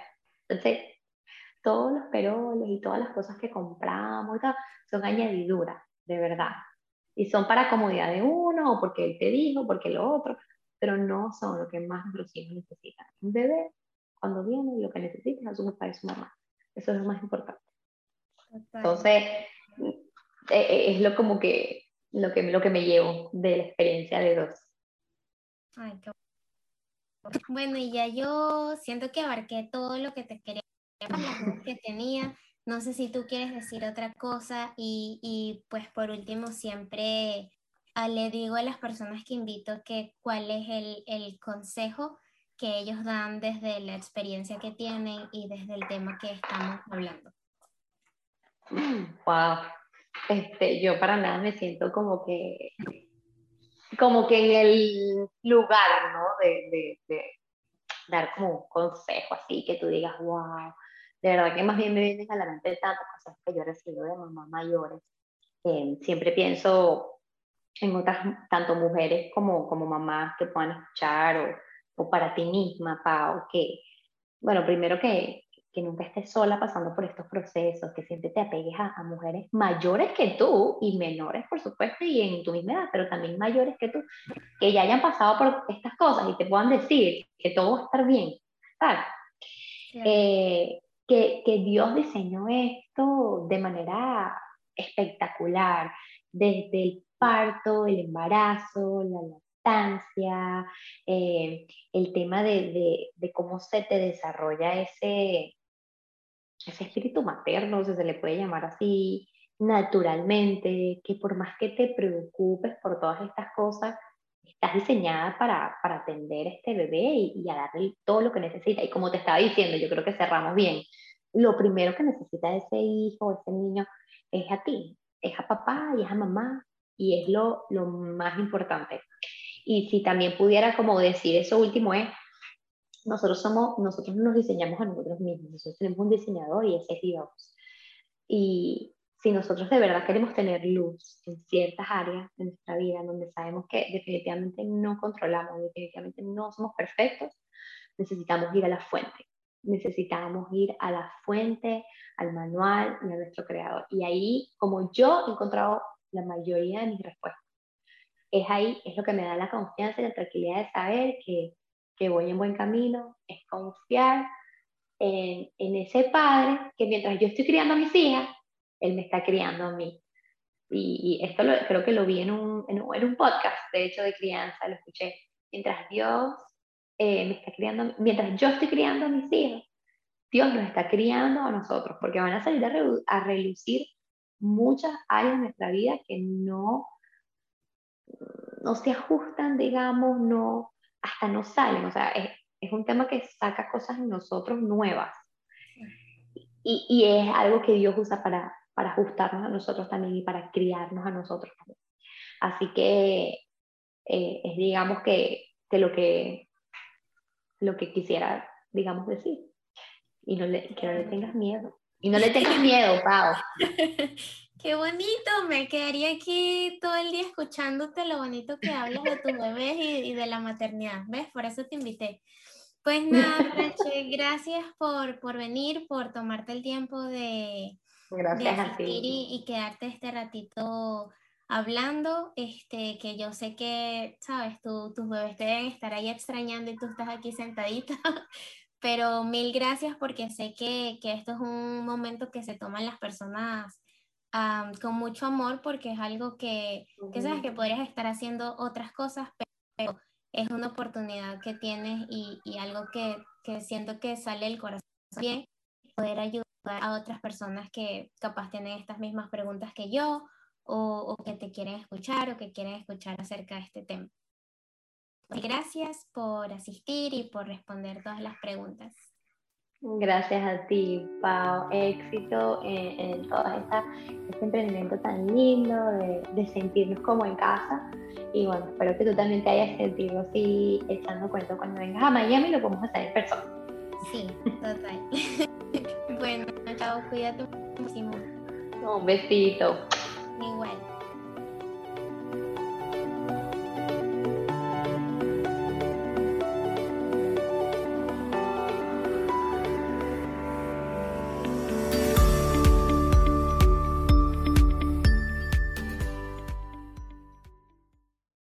entonces todos los peroles y todas las cosas que compramos son añadiduras, de verdad. Y son para comodidad de uno, o porque él te dijo, porque lo otro, pero no son lo que más los hijos necesitan. Un bebé, cuando viene, lo que necesita es su papá y su mamá. Eso es lo más importante. Entonces, eh, eh, es lo como que lo que, lo que me llevo de la experiencia de dos. Ay, qué bueno, y ya yo siento que abarqué todo lo que te quería que tenía. No sé si tú quieres decir otra cosa y, y pues por último siempre uh, le digo a las personas que invito que cuál es el, el consejo que ellos dan desde la experiencia que tienen y desde el tema que estamos hablando. Wow, este, yo para nada me siento como que como que en el lugar, ¿no? De, de, dar como un consejo así, que tú digas, wow, de verdad que más bien me vienen a la mente tantas cosas que yo he recibido de mamás mayores. Eh, siempre pienso en otras, tanto mujeres como, como mamás que puedan escuchar, o, o para ti misma, Pau, que, bueno, primero que, que nunca estés sola pasando por estos procesos, que siempre te apegues a, mujeres mayores que tú y menores, por supuesto, y en tu misma edad, pero también mayores que tú, que ya hayan pasado por estas cosas y te puedan decir que todo va a estar bien. Eh, que, que Dios diseñó esto de manera espectacular, desde el parto, el embarazo, la lactancia, eh, el tema de, de, de, cómo se te desarrolla ese, ese espíritu materno, si se le puede llamar así, naturalmente, que por más que te preocupes por todas estas cosas, estás diseñada para, para atender a este bebé y, a darle todo lo que necesita. Y como te estaba diciendo, yo creo que cerramos bien. Lo primero que necesita ese hijo, ese niño, es a ti, es a papá y es a mamá, y es lo, lo más importante. Y si también pudiera como decir eso último es, nosotros somos, nosotros nos diseñamos a nosotros mismos, nosotros tenemos un diseñador y ese es Dios. Y si nosotros de verdad queremos tener luz en ciertas áreas de nuestra vida donde sabemos que definitivamente no controlamos, definitivamente no somos perfectos, necesitamos ir a la fuente. Necesitamos ir a la fuente, al manual y a nuestro creador. Y ahí, como yo he encontrado la mayoría de mis respuestas, es ahí, es lo que me da la confianza y la tranquilidad de saber que que voy en buen camino, es confiar en, en, ese padre que mientras yo estoy criando a mis hijas, él me está criando a mí. Y, esto creo que lo vi en un, en un, podcast, de hecho, de crianza, lo escuché. Mientras Dios eh, me está criando, mientras yo estoy criando a mis hijos, Dios nos está criando a nosotros, porque van a salir a, a relucir muchas áreas de nuestra vida que no, no se ajustan, digamos, no, hasta no salen, o sea, es, es un tema que saca cosas en nosotros nuevas. Y, y, es algo que Dios usa para, para ajustarnos a nosotros también y para criarnos a nosotros también. Así que eh, es, digamos, que, que, lo que lo que quisiera, digamos, decir. Y no le, que no le tengas miedo. Y no le tengas miedo, Pau. *laughs* Qué bonito, me quedaría aquí todo el día escuchándote lo bonito que hablas de tu bebé y, de la maternidad, ¿ves? Por eso te invité. Pues *laughs* nada, gracias por, por venir, por tomarte el tiempo de, gracias asistir y, quedarte este ratito hablando, este, que yo sé que, sabes, tus bebés te deben estar ahí extrañando y tú estás aquí sentadita, *laughs* pero mil gracias porque sé que, que esto es un momento que se toman las personas con mucho amor porque es algo que, que, sabes que podrías estar haciendo otras cosas, pero es una oportunidad que tienes y, y algo que, que, siento que sale del corazón bien, poder ayudar a otras personas que capaz tienen estas mismas preguntas que yo o, o que te quieren escuchar o que quieren escuchar acerca de este tema. Gracias por asistir y por responder todas las preguntas. Gracias a ti, Pau. Éxito en, todo este emprendimiento tan lindo de, sentirnos como en casa. Y bueno, espero que tú también te hayas sentido así echando cuento cuando vengas a Miami lo podemos hacer en persona. Sí, total. *laughs* bueno, chao, cuídate muchísimo. Un besito. Igual.